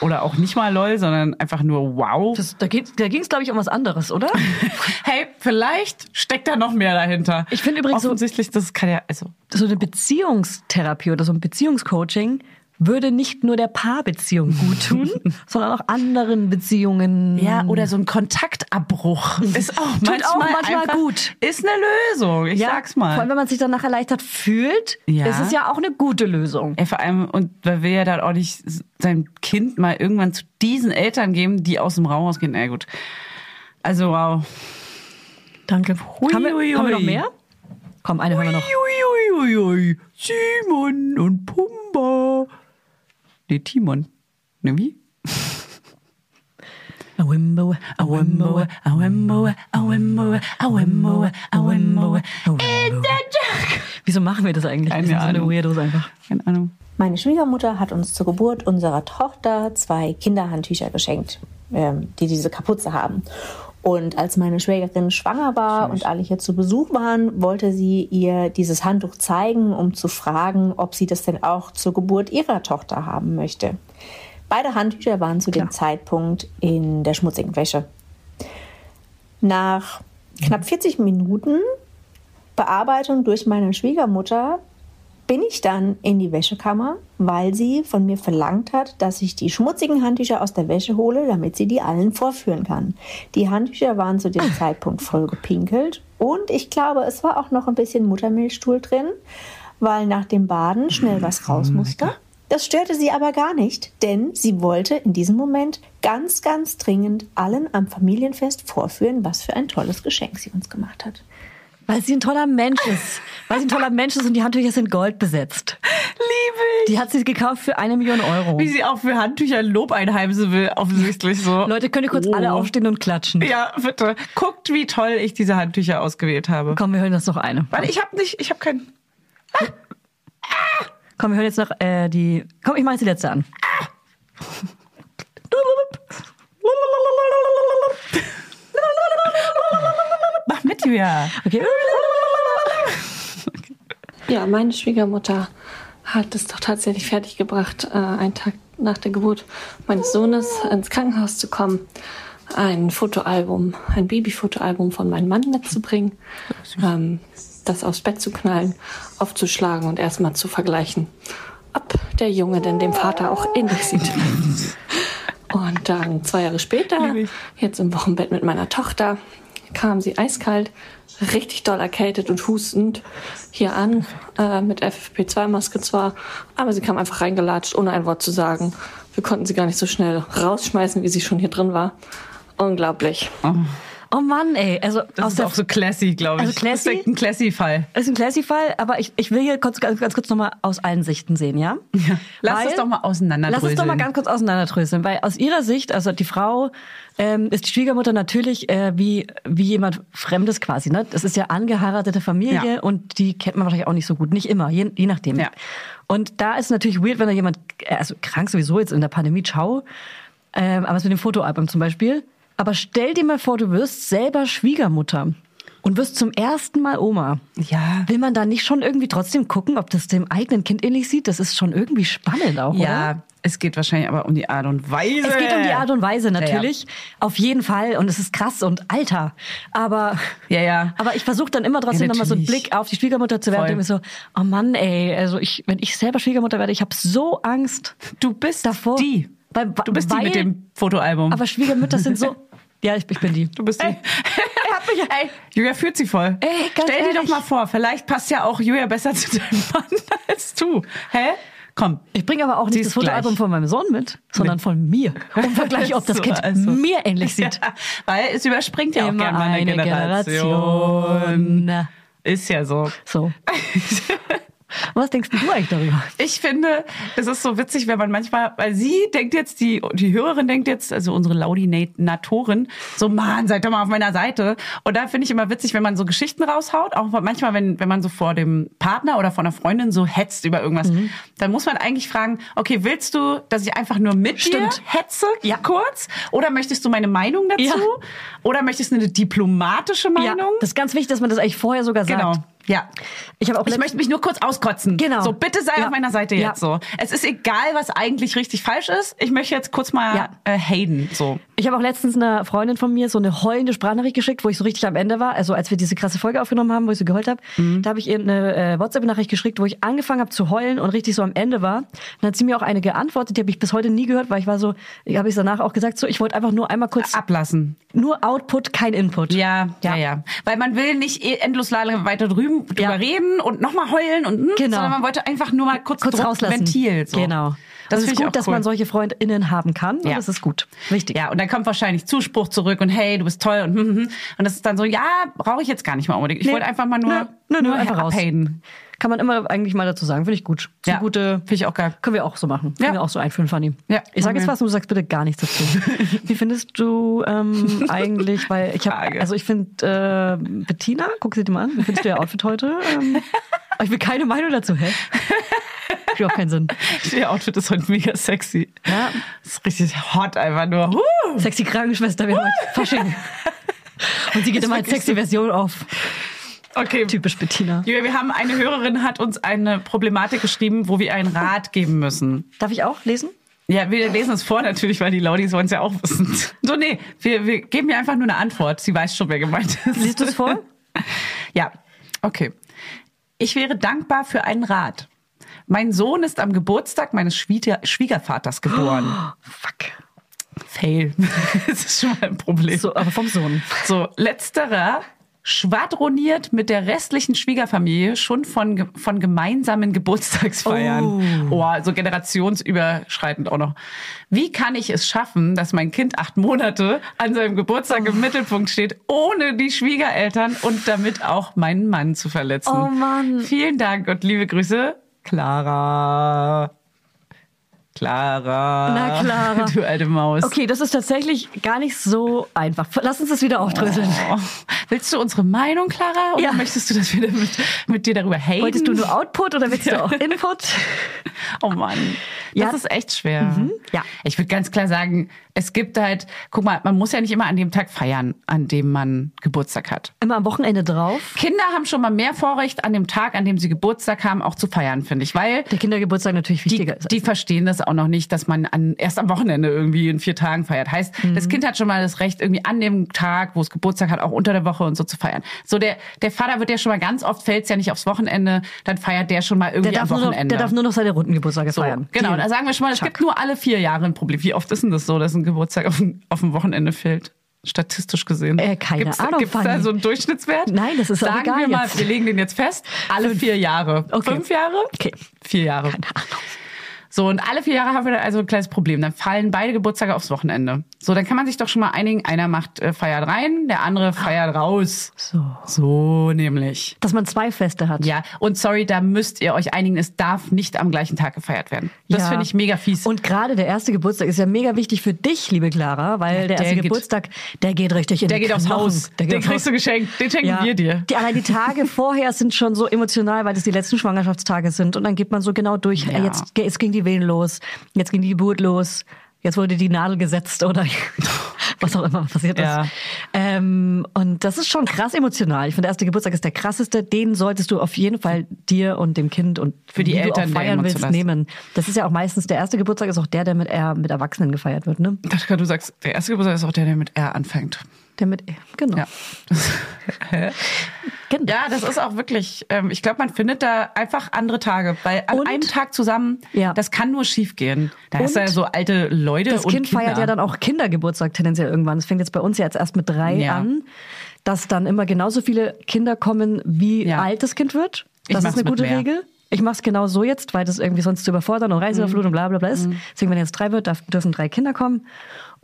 Oder auch nicht mal lol, sondern einfach nur wow. Das, da geht, da ging es, glaube ich, um was anderes, oder? hey, vielleicht steckt da noch mehr dahinter. Ich finde übrigens so- offensichtlich, das kann ja also so eine Beziehungstherapie oder so ein Beziehungscoaching würde nicht nur der Paarbeziehung gut tun, sondern auch anderen Beziehungen. ja oder so ein Kontaktabbruch ist auch Tut manchmal, auch manchmal einfach- gut. Ist eine Lösung. Ich ja, sag's mal. Vor allem, wenn man sich danach erleichtert fühlt, Ja. ist es ja auch eine gute Lösung. Ey, vor allem, und weil wir ja dann auch nicht sein Kind mal irgendwann zu diesen Eltern geben, die aus dem Raum rausgehen. Na gut. Also, wow. Danke. Hui, haben, wir, hui, haben wir noch hui. mehr? Komm, eine hören wir noch. Uiuiui, Simon und Pumba. Nee, Timon. Ne, wie? Awimbo, awimbo, awimbo, awimbo, awimbo, awimbo, awimbo. Wieso machen wir das eigentlich? Keine wir sind so eine Ahnung. Weirdos einfach. Keine Ahnung. Meine Schwiegermutter hat uns zur Geburt unserer Tochter zwei Kinderhandtücher geschenkt, ähm, die diese Kapuze haben. Und als meine Schwägerin schwanger war und alle hier zu Besuch waren, wollte sie ihr dieses Handtuch zeigen, um zu fragen, ob sie das denn auch zur Geburt ihrer Tochter haben möchte. Beide Handtücher waren zu dem Zeitpunkt in der schmutzigen Wäsche. Nach knapp 40 Minuten Bearbeitung durch meine Schwiegermutter bin ich dann in die Wäschekammer, weil sie von mir verlangt hat, dass ich die schmutzigen Handtücher aus der Wäsche hole, damit sie die allen vorführen kann. Die Handtücher waren zu dem Zeitpunkt voll gepinkelt und ich glaube, es war auch noch ein bisschen Muttermilchstuhl drin, weil nach dem Baden schnell was raus musste. Das störte sie aber gar nicht, denn sie wollte in diesem Moment ganz, ganz dringend allen am Familienfest vorführen, was für ein tolles Geschenk sie uns gemacht hat. Weil sie ein toller Mensch ist. Weil sie ein toller Mensch ist und die Handtücher sind gold besetzt. Liebe ich. Die hat sie gekauft für eine Million Euro. Wie sie auch für Handtücher Lob einheimsen will, offensichtlich so. Leute, könnt ihr kurz alle Oh. aufstehen und klatschen? Ja, bitte. Guckt, wie toll ich diese Handtücher ausgewählt habe. Komm, wir hören jetzt noch eine. Warte, ich habe nicht, ich habe keinen. Komm, wir hören jetzt noch äh, die. Komm, ich mache jetzt die letzte an. Mach Julia. Okay. Ja, meine Schwiegermutter hat es doch tatsächlich fertiggebracht, äh, einen Tag nach der Geburt meines Sohnes ins Krankenhaus zu kommen, ein Fotoalbum, ein Babyfotoalbum von meinem Mann mitzubringen, ähm, das aufs Bett zu knallen, aufzuschlagen und erstmal zu vergleichen, ob der Junge denn dem Vater auch ähnlich sieht. Und dann zwei Jahre später, jetzt im Wochenbett mit meiner Tochter, kam sie eiskalt, richtig doll erkältet und hustend hier an, äh, mit FFP2-Maske zwar, aber sie kam einfach reingelatscht, ohne ein Wort zu sagen. Wir konnten sie gar nicht so schnell rausschmeißen, wie sie schon hier drin war. Unglaublich. Oh Mann, ey. Also Das ist auch so classy, glaube ich. Also classy? Das ist ein classy-Fall. ist ein Classy-Fall, aber ich, ich will hier kurz, ganz, ganz kurz nochmal aus allen Sichten sehen, ja? ja. Lass es doch mal auseinanderdröseln. Lass es doch mal ganz kurz auseinanderdröseln, weil aus ihrer Sicht, also die Frau ähm, ist die Schwiegermutter natürlich äh, wie, wie jemand Fremdes quasi. Ne? Das ist ja angeheiratete Familie Ja. und die kennt man wahrscheinlich auch nicht so gut. Nicht immer, je, je nachdem. Ja. Und da ist natürlich weird, wenn da jemand, äh, also krank sowieso jetzt in der Pandemie, ciao, ähm, aber es mit dem Fotoalbum zum Beispiel. Aber stell dir mal vor, du wirst selber Schwiegermutter und wirst zum ersten Mal Oma. Ja. Will man da nicht schon irgendwie trotzdem gucken, ob das dem eigenen Kind ähnlich sieht? Das ist schon irgendwie spannend auch, oder? Ja, es geht wahrscheinlich aber um die Art und Weise. Es geht um die Art und Weise Ja, natürlich, auf jeden Fall und es ist krass und Alter, aber Ja, ja. aber ich versuche dann immer trotzdem Ja, noch mal so einen natürlich. Blick auf die Schwiegermutter zu werfen und mir so, oh Mann, ey, also ich wenn ich selber Schwiegermutter werde, ich habe so Angst. Du bist davor. die. Weil, Du bist weil, die mit dem Fotoalbum. Aber Schwiegermütter sind so Ja, ich, ich bin die. Du bist die. Ey, er hat mich Ey, Julia fühlt sie voll. Ey, Stell dir doch mal vor, vielleicht passt ja auch Julia besser zu deinem Mann als du. Hä? Komm. Ich bringe aber auch nicht das Fotoalbum gleich. von meinem Sohn mit, sondern von mir. Und vergleiche, ob das So, Kind also. mir ähnlich sieht. Ja, weil es überspringt ja auch Immer gerne mal eine, eine Generation. Generation. Ist ja so. So. Was denkst du eigentlich darüber? Ich finde, es ist so witzig, wenn man manchmal, weil sie denkt jetzt, die, die Hörerin denkt jetzt, also unsere Laudinatorin, so, Mann, seid doch mal auf meiner Seite. Und da finde ich immer witzig, wenn man so Geschichten raushaut, auch manchmal, wenn, wenn man so vor dem Partner oder vor einer Freundin so hetzt über irgendwas, Mhm. dann muss man eigentlich fragen, okay, willst du, dass ich einfach nur mit Stimmt. dir hetze, Ja. kurz? Oder möchtest du meine Meinung dazu? Ja. Oder möchtest du eine diplomatische Meinung? Ja, das ist ganz wichtig, dass man das eigentlich vorher sogar sagt. Genau. Ja. Ich habe auch Ich möchte mich nur kurz auskotzen. Genau. So, bitte sei Ja. auf meiner Seite Ja. jetzt so. Es ist egal, was eigentlich richtig falsch ist. Ich möchte jetzt kurz mal Ja. äh, haten. So. Ich habe auch letztens einer Freundin von mir so eine heulende Sprachnachricht geschickt, wo ich so richtig am Ende war. Also als wir diese krasse Folge aufgenommen haben, wo ich so geheult habe, Mhm. da habe ich ihr eine äh, WhatsApp-Nachricht geschickt, wo ich angefangen habe zu heulen und richtig so am Ende war. Dann hat sie mir auch eine geantwortet, die habe ich bis heute nie gehört, weil ich war so, ich habe ich danach auch gesagt, so ich wollte einfach nur einmal kurz Ablassen. nur Output, kein Input. Ja, ja, Ja. Weil man will nicht eh endlos lange weiter drüben drüber Ja. reden und nochmal heulen und hm, Genau. sondern man wollte einfach nur mal kurz, kurz Druck, rauslassen. Ventil. So. Genau. Das Das ist finde ich gut, dass cool. man solche FreundInnen haben kann. Und Ja. das ist gut. Wichtig. Ja, und dann kommt wahrscheinlich Zuspruch zurück und hey, du bist toll und hm, hm, und das ist dann so, ja, brauche ich jetzt gar nicht mal unbedingt. Ich Nee. wollte einfach mal nur, Nö, nö, nö, nur einfach raus. Kann man immer eigentlich mal dazu sagen. Finde ich gut. So Ja, gute. finde ich auch geil. Können wir auch so machen. Können Ja. wir auch so einführen, Fanny. Ja, Ich sage jetzt was und du sagst bitte gar nichts dazu. Wie findest du ähm, eigentlich, weil ich habe, also ich finde, äh, Bettina, guck sie dir mal an, wie findest du ihr Outfit heute? Ähm, ich will keine Meinung dazu, hä? Macht auch keinen Sinn. Ihr Outfit ist heute mega sexy. Ja. Das ist richtig hot einfach nur. Huh. Sexy Krankenschwester, wir haben heute Fasching. Und sie geht Ist immer als sexy Version auf. Okay. Typisch Bettina. Julia, wir haben eine Hörerin hat uns eine Problematik geschrieben, wo wir einen Rat geben müssen. Darf ich auch lesen? Ja, wir lesen es vor natürlich, weil die Laudis wollen es ja auch wissen. So, nee, wir, wir geben ihr einfach nur eine Antwort. Sie weiß schon, wer gemeint ist. Liest du es vor? Ja, okay. Ich wäre dankbar für einen Rat. Mein Sohn ist am Geburtstag meines Schwieger Schwiegervaters geboren. Fuck. Fail. das ist schon mal ein Problem. So, aber vom Sohn. So, letzterer schwadroniert mit der restlichen Schwiegerfamilie schon von, von gemeinsamen Geburtstagsfeiern. Oh. so generationsüberschreitend auch noch. Wie kann ich es schaffen, dass mein Kind acht Monate an seinem Geburtstag im Mittelpunkt steht, ohne die Schwiegereltern und damit auch meinen Mann zu verletzen? Oh Mann. Vielen Dank und liebe Grüße, Clara. Clara. Na, Clara. Du alte Maus. Okay, das ist tatsächlich gar nicht so einfach. Lass uns das wieder aufdröseln. Oh. Willst du unsere Meinung, Clara? Oder Ja. möchtest du, dass wir damit, mit dir darüber haten? Wolltest du nur Output oder willst du auch Input? Oh Mann. Das Ja. ist echt schwer. Ja. Ich würde ganz klar sagen, es gibt halt, guck mal, man muss ja nicht immer an dem Tag feiern, an dem man Geburtstag hat. Immer am Wochenende drauf. Kinder haben schon mal mehr Vorrecht, an dem Tag, an dem sie Geburtstag haben, auch zu feiern, finde ich. Weil Der Kindergeburtstag natürlich die, wichtiger ist. die verstehen das auch noch nicht, dass man an, erst am Wochenende irgendwie in vier Tagen feiert. Heißt, Mhm. das Kind hat schon mal das Recht, irgendwie an dem Tag, wo es Geburtstag hat, auch unter der Woche und so zu feiern. So, der, der Vater wird ja schon mal ganz oft, fällt's ja nicht aufs Wochenende, dann feiert der schon mal irgendwie der, darf am nur noch, Wochenende. der darf nur noch seine Rundengeburtstage so, feiern. genau, da sagen wir schon mal, es gibt nur alle vier Jahre ein Problem. Wie oft ist denn das so, dass ein Geburtstag auf ein, auf ein Wochenende fällt? Statistisch gesehen. Äh, keine gibt's, Ahnung, Gibt's da Fanny. so einen Durchschnittswert? Nein, das ist Sagen egal wir mal, jetzt. wir legen den jetzt fest. Alle vier Jahre. Okay. Fünf Jahre? Okay. Vier Jahre. Keine Ahnung. So, und alle vier Jahre haben wir dann also ein kleines Problem. Dann fallen beide Geburtstage aufs Wochenende. So, dann kann man sich doch schon mal einigen. Einer macht äh, feiert rein, der andere feiert raus. So. So nämlich. Dass man zwei Feste hat. Ja, und sorry, da müsst ihr euch einigen, es darf nicht am gleichen Tag gefeiert werden. Das Ja. finde ich mega fies. Und gerade der erste Geburtstag ist ja mega wichtig für dich, liebe Clara, weil der der erste geht- Geburtstag, der geht richtig in der geht aufs. Haus. Der geht Den kriegst Haus. du geschenkt. Den schenken Ja. wir dir. Die, allein die Tage vorher sind schon so emotional, weil das die letzten Schwangerschaftstage sind. Und dann geht man so genau durch. Ja. Jetzt, jetzt ging die Wehen los. Jetzt ging die Geburt los. Jetzt wurde die Nadel gesetzt oder was auch immer passiert ist. Ja. Ähm, und das ist schon krass emotional. Ich finde, der erste Geburtstag ist der krasseste. Den solltest du auf jeden Fall dir und dem Kind und Für die Eltern du feiern willst nehmen. Das ist ja auch meistens der erste Geburtstag ist auch der, der mit eher mit Erwachsenen gefeiert wird, ne? Ich dachte, du sagst, der erste Geburtstag ist auch der, der mit R anfängt. Der mit genau. Ja. Genau. Ja, das ist auch wirklich, ähm, ich glaube, man findet da einfach andere Tage, weil an Und- einem Tag zusammen, Ja. das kann nur schief gehen. Da ist ja so alte Leute Das und Kind Kinder. feiert ja dann auch Kindergeburtstag tendenziell irgendwann. Das fängt jetzt bei uns ja jetzt erst mit drei Ja. an, dass dann immer genauso viele Kinder kommen, wie Ja. alt das Kind wird. Ich Das ist mach's eine gute mehr. Regel. Ich mache es genau so jetzt, weil das irgendwie sonst zu überfordern und Reiseüberflutung und bla bla bla ist. Deswegen, wenn jetzt drei wird, darf, dürfen drei Kinder kommen.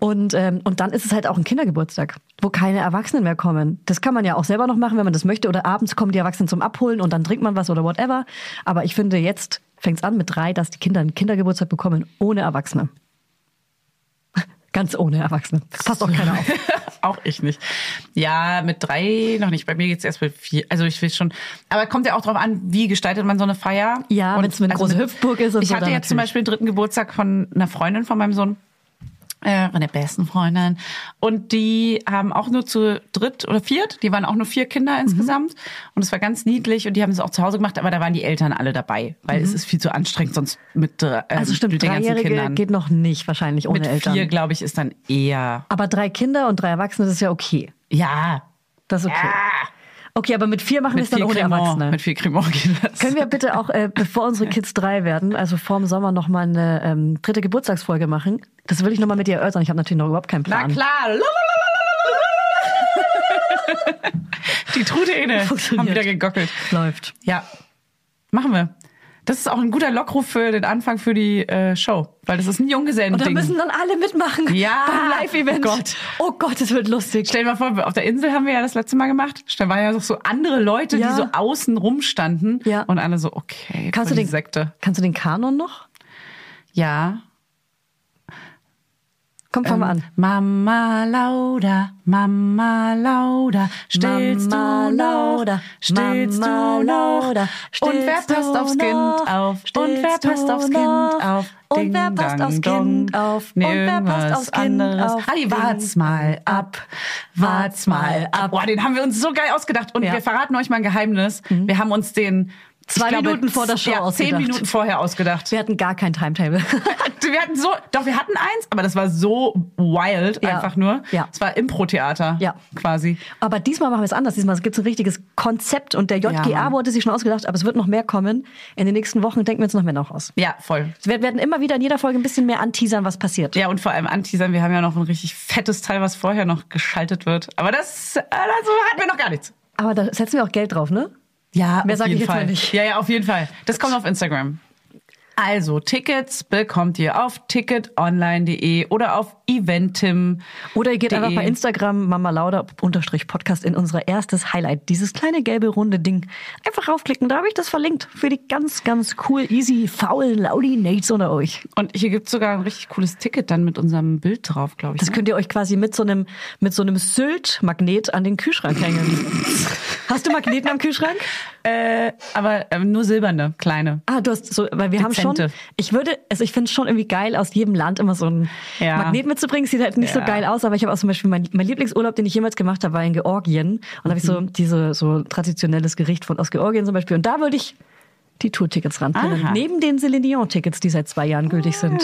Und, ähm, und dann ist es halt auch ein Kindergeburtstag, wo keine Erwachsenen mehr kommen. Das kann man ja auch selber noch machen, wenn man das möchte. Oder abends kommen die Erwachsenen zum Abholen und dann trinkt man was oder whatever. Aber ich finde, jetzt fängt es an mit drei, dass die Kinder einen Kindergeburtstag bekommen ohne Erwachsene. Ganz ohne Erwachsene. Passt auch keiner auf. auch ich nicht. Ja, mit drei noch nicht. Bei mir geht's erst mit vier. Also ich will schon. Aber kommt ja auch drauf an, wie gestaltet man so eine Feier. Ja, Und wenn's mit große Hüpfburg ist und Ich so, hatte dann jetzt zum natürlich. Beispiel den dritten Geburtstag von einer Freundin von meinem Sohn. Äh, meine besten Freundin. Und die haben auch nur zu dritt oder viert. Die waren auch nur vier Kinder Mhm. insgesamt. Und es war ganz niedlich und die haben es auch zu Hause gemacht, aber da waren die Eltern alle dabei. Weil es ist viel zu anstrengend, sonst mit, äh, Mhm. Also stimmt, mit den ganzen Kindern. geht noch nicht wahrscheinlich ohne mit Eltern. vier, glaube ich, ist dann eher. Aber drei Kinder und drei Erwachsene, das ist ja okay. Ja. Das ist okay. Ja. Okay, aber mit vier machen wir es dann ohne Cremant. Erwachsene. Mit viel Cremant geht das. Können wir bitte auch, äh, bevor unsere Kids drei werden, also vorm Sommer noch mal eine ähm, dritte Geburtstagsfolge machen? Das will ich noch mal mit dir erörtern. Ich habe natürlich noch überhaupt keinen Na Plan. klar. Die Trudehähne haben wieder gegockelt. Läuft. Ja, machen wir. Das ist auch ein guter Lockruf für den Anfang für die äh, Show, weil das ist ein Und da Junggesellen-Ding. müssen dann alle mitmachen Ja. beim Live-Event. Oh Gott. Oh Gott, das wird lustig. Stell dir mal vor, auf der Insel haben wir ja das letzte Mal gemacht. Da waren ja so andere Leute, Ja. die so außen rumstanden Ja. und alle so, okay, Kannst du die den Sekte. Kannst du den Kanon noch? Ja. Komm, wir Ähm, an. Mama Lauda, Mama Lauda, stillst Mama du Lauda, stillst Mama du Lauda, und wer stillst passt aufs Kind auf, und wer stillst passt aufs Kind auf, und wer passt aufs. Kind auf, Nee, und wer passt aufs Kind anderes. auf, Ding. wart's mal ab, wart's mal ab. Boah, den haben wir uns so geil ausgedacht und Ja. wir verraten euch mal ein Geheimnis. Wir haben uns den Zwei glaube, Minuten vor der Show ja, zehn ausgedacht. Minuten vorher ausgedacht. Wir hatten gar kein Timetable. Wir hatten so, doch, wir hatten eins, aber das war so wild, Ja. einfach nur. Ja. Es war Impro-Theater. Ja. Quasi. Aber diesmal machen wir es anders. Diesmal gibt es ein richtiges Konzept und der Ja, JGA Mann. wurde sich schon ausgedacht, aber es wird noch mehr kommen. In den nächsten Wochen denken wir uns noch mehr noch aus. Ja, voll. Wir werden immer wieder in jeder Folge ein bisschen mehr anteasern, was passiert. Ja, und vor allem anteasern, wir haben ja noch ein richtig fettes Teil, was vorher noch geschaltet wird. Aber das, äh, dazu hatten wir noch gar nichts. Aber da setzen wir auch Geld drauf, ne? Ja, Mehr auf sag ich jetzt Fall. mal nicht. Ja, ja, auf jeden Fall. Das kommt auf Instagram. Also, Tickets bekommt ihr auf ticketonline.de oder auf eventim. Oder ihr geht einfach bei Instagram Mama Lauda unterstrich Podcast in unser erstes Highlight. Dieses kleine gelbe runde Ding. Einfach raufklicken, da habe ich das verlinkt. Für die ganz, ganz cool, easy, faulen Laudi-Nates unter euch. Und hier gibt's sogar ein richtig cooles Ticket dann mit unserem Bild drauf, glaube ich. Das ne? könnt ihr euch quasi mit so einem, mit so einem Sylt-Magnet an den Kühlschrank hängen. Hast du Magneten am Kühlschrank? äh, aber ähm, nur silberne, kleine. Ah, du hast so, weil wir haben schon, Dezente. ich würde, also ich finde es schon irgendwie geil, aus jedem Land immer so ein Ja. Magnet mitzubringen. Sieht halt nicht so Ja. geil aus, aber ich habe auch zum Beispiel mein, mein Lieblingsurlaub, den ich jemals gemacht habe, war in Georgien. Und da habe ich so Mhm. diese, so traditionelles Gericht von aus Georgien zum Beispiel. Und da würde ich die Tourtickets ranpinnen. Aha. Neben den Celine Dion-Tickets, die seit zwei Jahren gültig sind.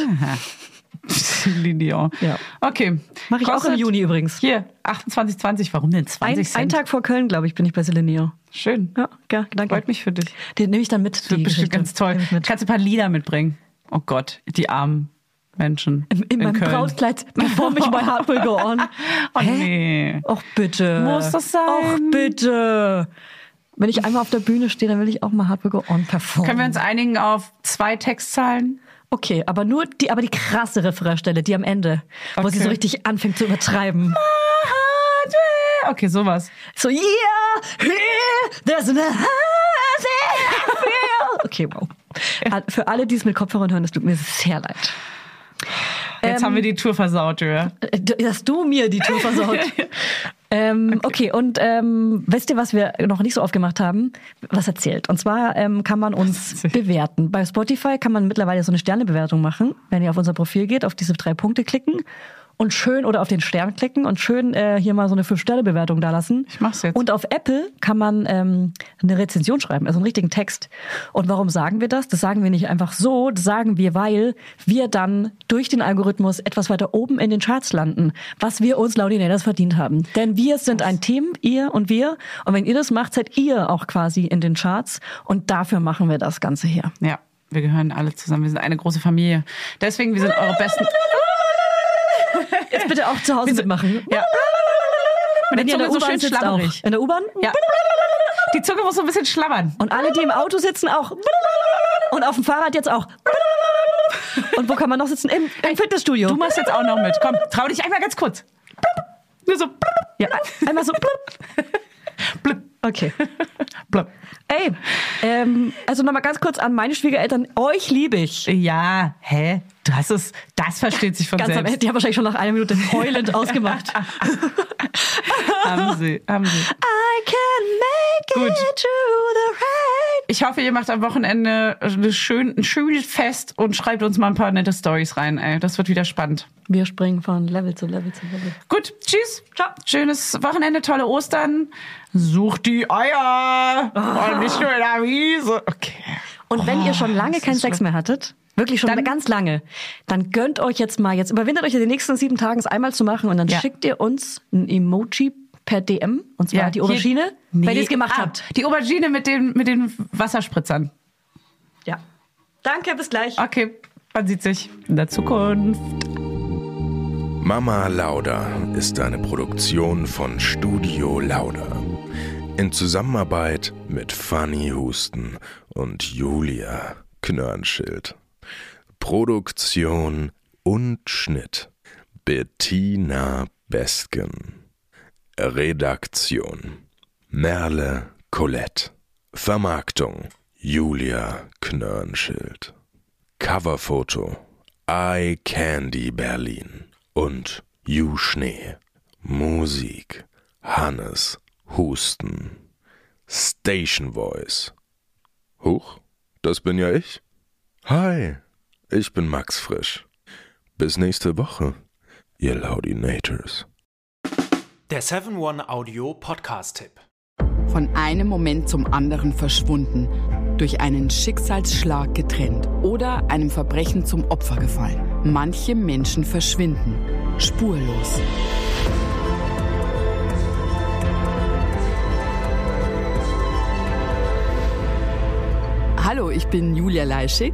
Linear. Ja. Okay. Mache ich auch im Kostet Juni übrigens. Hier, 28,20. Warum denn 20 Ein, Cent? ein Tag vor Köln, glaube ich, bin ich bei Celine Dion. Schön. Ja, ja, danke. Freut mich für dich. Den nehme ich dann mit. Das wird bestimmt ganz toll. Kannst du ein paar Lieder mitbringen? Oh Gott, die armen Menschen In, in meinem Köln. Brautkleid performe ich bei Heart Go On. Oh Hä? nee. Och bitte. Muss das sein? Och bitte. Wenn ich einmal auf der Bühne stehe, dann will ich auch mal Hard Go On performen. Können wir uns einigen auf zwei Textzahlen? Okay, aber nur die, aber die krasse Refrainstelle, die am Ende, wo sie Okay. so richtig anfängt zu übertreiben. Okay, sowas. So, yeah, here, there's an Okay, wow. Für alle, die es mit Kopfhörern hören, es tut mir sehr leid. Jetzt Ähm, haben wir die Tour versaut, ja. Äh, Dass du mir die Tour versaut. ähm, okay, und ähm, wisst ihr, was wir noch nicht so oft gemacht haben? Was erzählt. Und zwar ähm, kann man uns bewerten. Bei Spotify kann man mittlerweile so eine Sternebewertung machen. Wenn ihr auf unser Profil geht, auf diese drei Punkte klicken und schön oder auf den Stern klicken und schön äh, hier mal so eine Fünf-Sterne-Bewertung da lassen. Ich mach's jetzt. Und auf Apple kann man ähm, eine Rezension schreiben, also einen richtigen Text. Und warum sagen wir das? Das sagen wir nicht einfach so, das sagen wir, weil wir dann durch den Algorithmus etwas weiter oben in den Charts landen, was wir uns Laudinators verdient haben. Denn wir sind ein Team, ihr und wir. Und wenn ihr das macht, seid ihr auch quasi in den Charts. Und dafür machen wir das Ganze hier. Ja, wir gehören alle zusammen. Wir sind eine große Familie. Deswegen, wir sind eure besten. Bitte auch zu Hause mitmachen. Ja. Mit Wenn ihr in der so U-Bahn schön sitzt, auch. In der U-Bahn? Ja. Die Zunge muss so ein bisschen schlabbern. Und alle, die im Auto sitzen, auch. Und auf dem Fahrrad jetzt auch. Und wo kann man noch sitzen? Im, im Fitnessstudio. Du machst jetzt auch noch mit. Komm, trau dich einmal ganz kurz. Nur so. Ja, einmal so. Okay. Ey, ähm, also nochmal ganz kurz an meine Schwiegereltern. Euch liebe ich. Ja, hä? Hast es, das versteht sich von Ganz am selbst. Ende, die haben wahrscheinlich schon nach einer Minute heulend ausgemacht. haben sie, haben sie. I can make Gut. it to the right. Ich hoffe, ihr macht am Wochenende eine schön, ein schönes Fest und schreibt uns mal ein paar nette Stories rein. Ey. Das wird wieder spannend. Wir springen von Level zu Level zu Level. Gut, tschüss. Ciao. Schönes Wochenende, tolle Ostern. Sucht die Eier. Und nicht nur in der Wiese. Okay. Und wenn ihr schon lange das keinen ist Sex mehr hattet, wirklich schon Dann- ganz lange, dann gönnt euch jetzt mal, jetzt überwindet euch in den nächsten sieben Tagen es einmal zu machen und dann Ja. schickt ihr uns ein Emoji per DM, und zwar die Aubergine, hier- wenn Nee. ihr es gemacht Ah, habt. Die Aubergine mit den, mit den Wasserspritzern. Ja. Danke, bis gleich. Okay, man sieht sich in der Zukunft. Mama Lauda ist eine Produktion von Studio Lauda. In Zusammenarbeit mit Fanny Husten und Julia Knörnschild. Produktion und Schnitt Bettina Besken. Redaktion Merle Colette. Vermarktung Julia Knörnschild. Coverfoto Eye Candy Berlin und Ju Schnee. Musik, Hannes, Husten, Station Voice. Huch, das bin ja ich. Hi, ich bin Max Frisch. Bis nächste Woche, ihr Laudinators. Der 7-One-Audio-Podcast-Tipp. Von einem Moment zum anderen verschwunden, durch einen Schicksalsschlag getrennt oder einem Verbrechen zum Opfer gefallen. Manche Menschen verschwinden spurlos. Hallo, ich bin Julia Leischig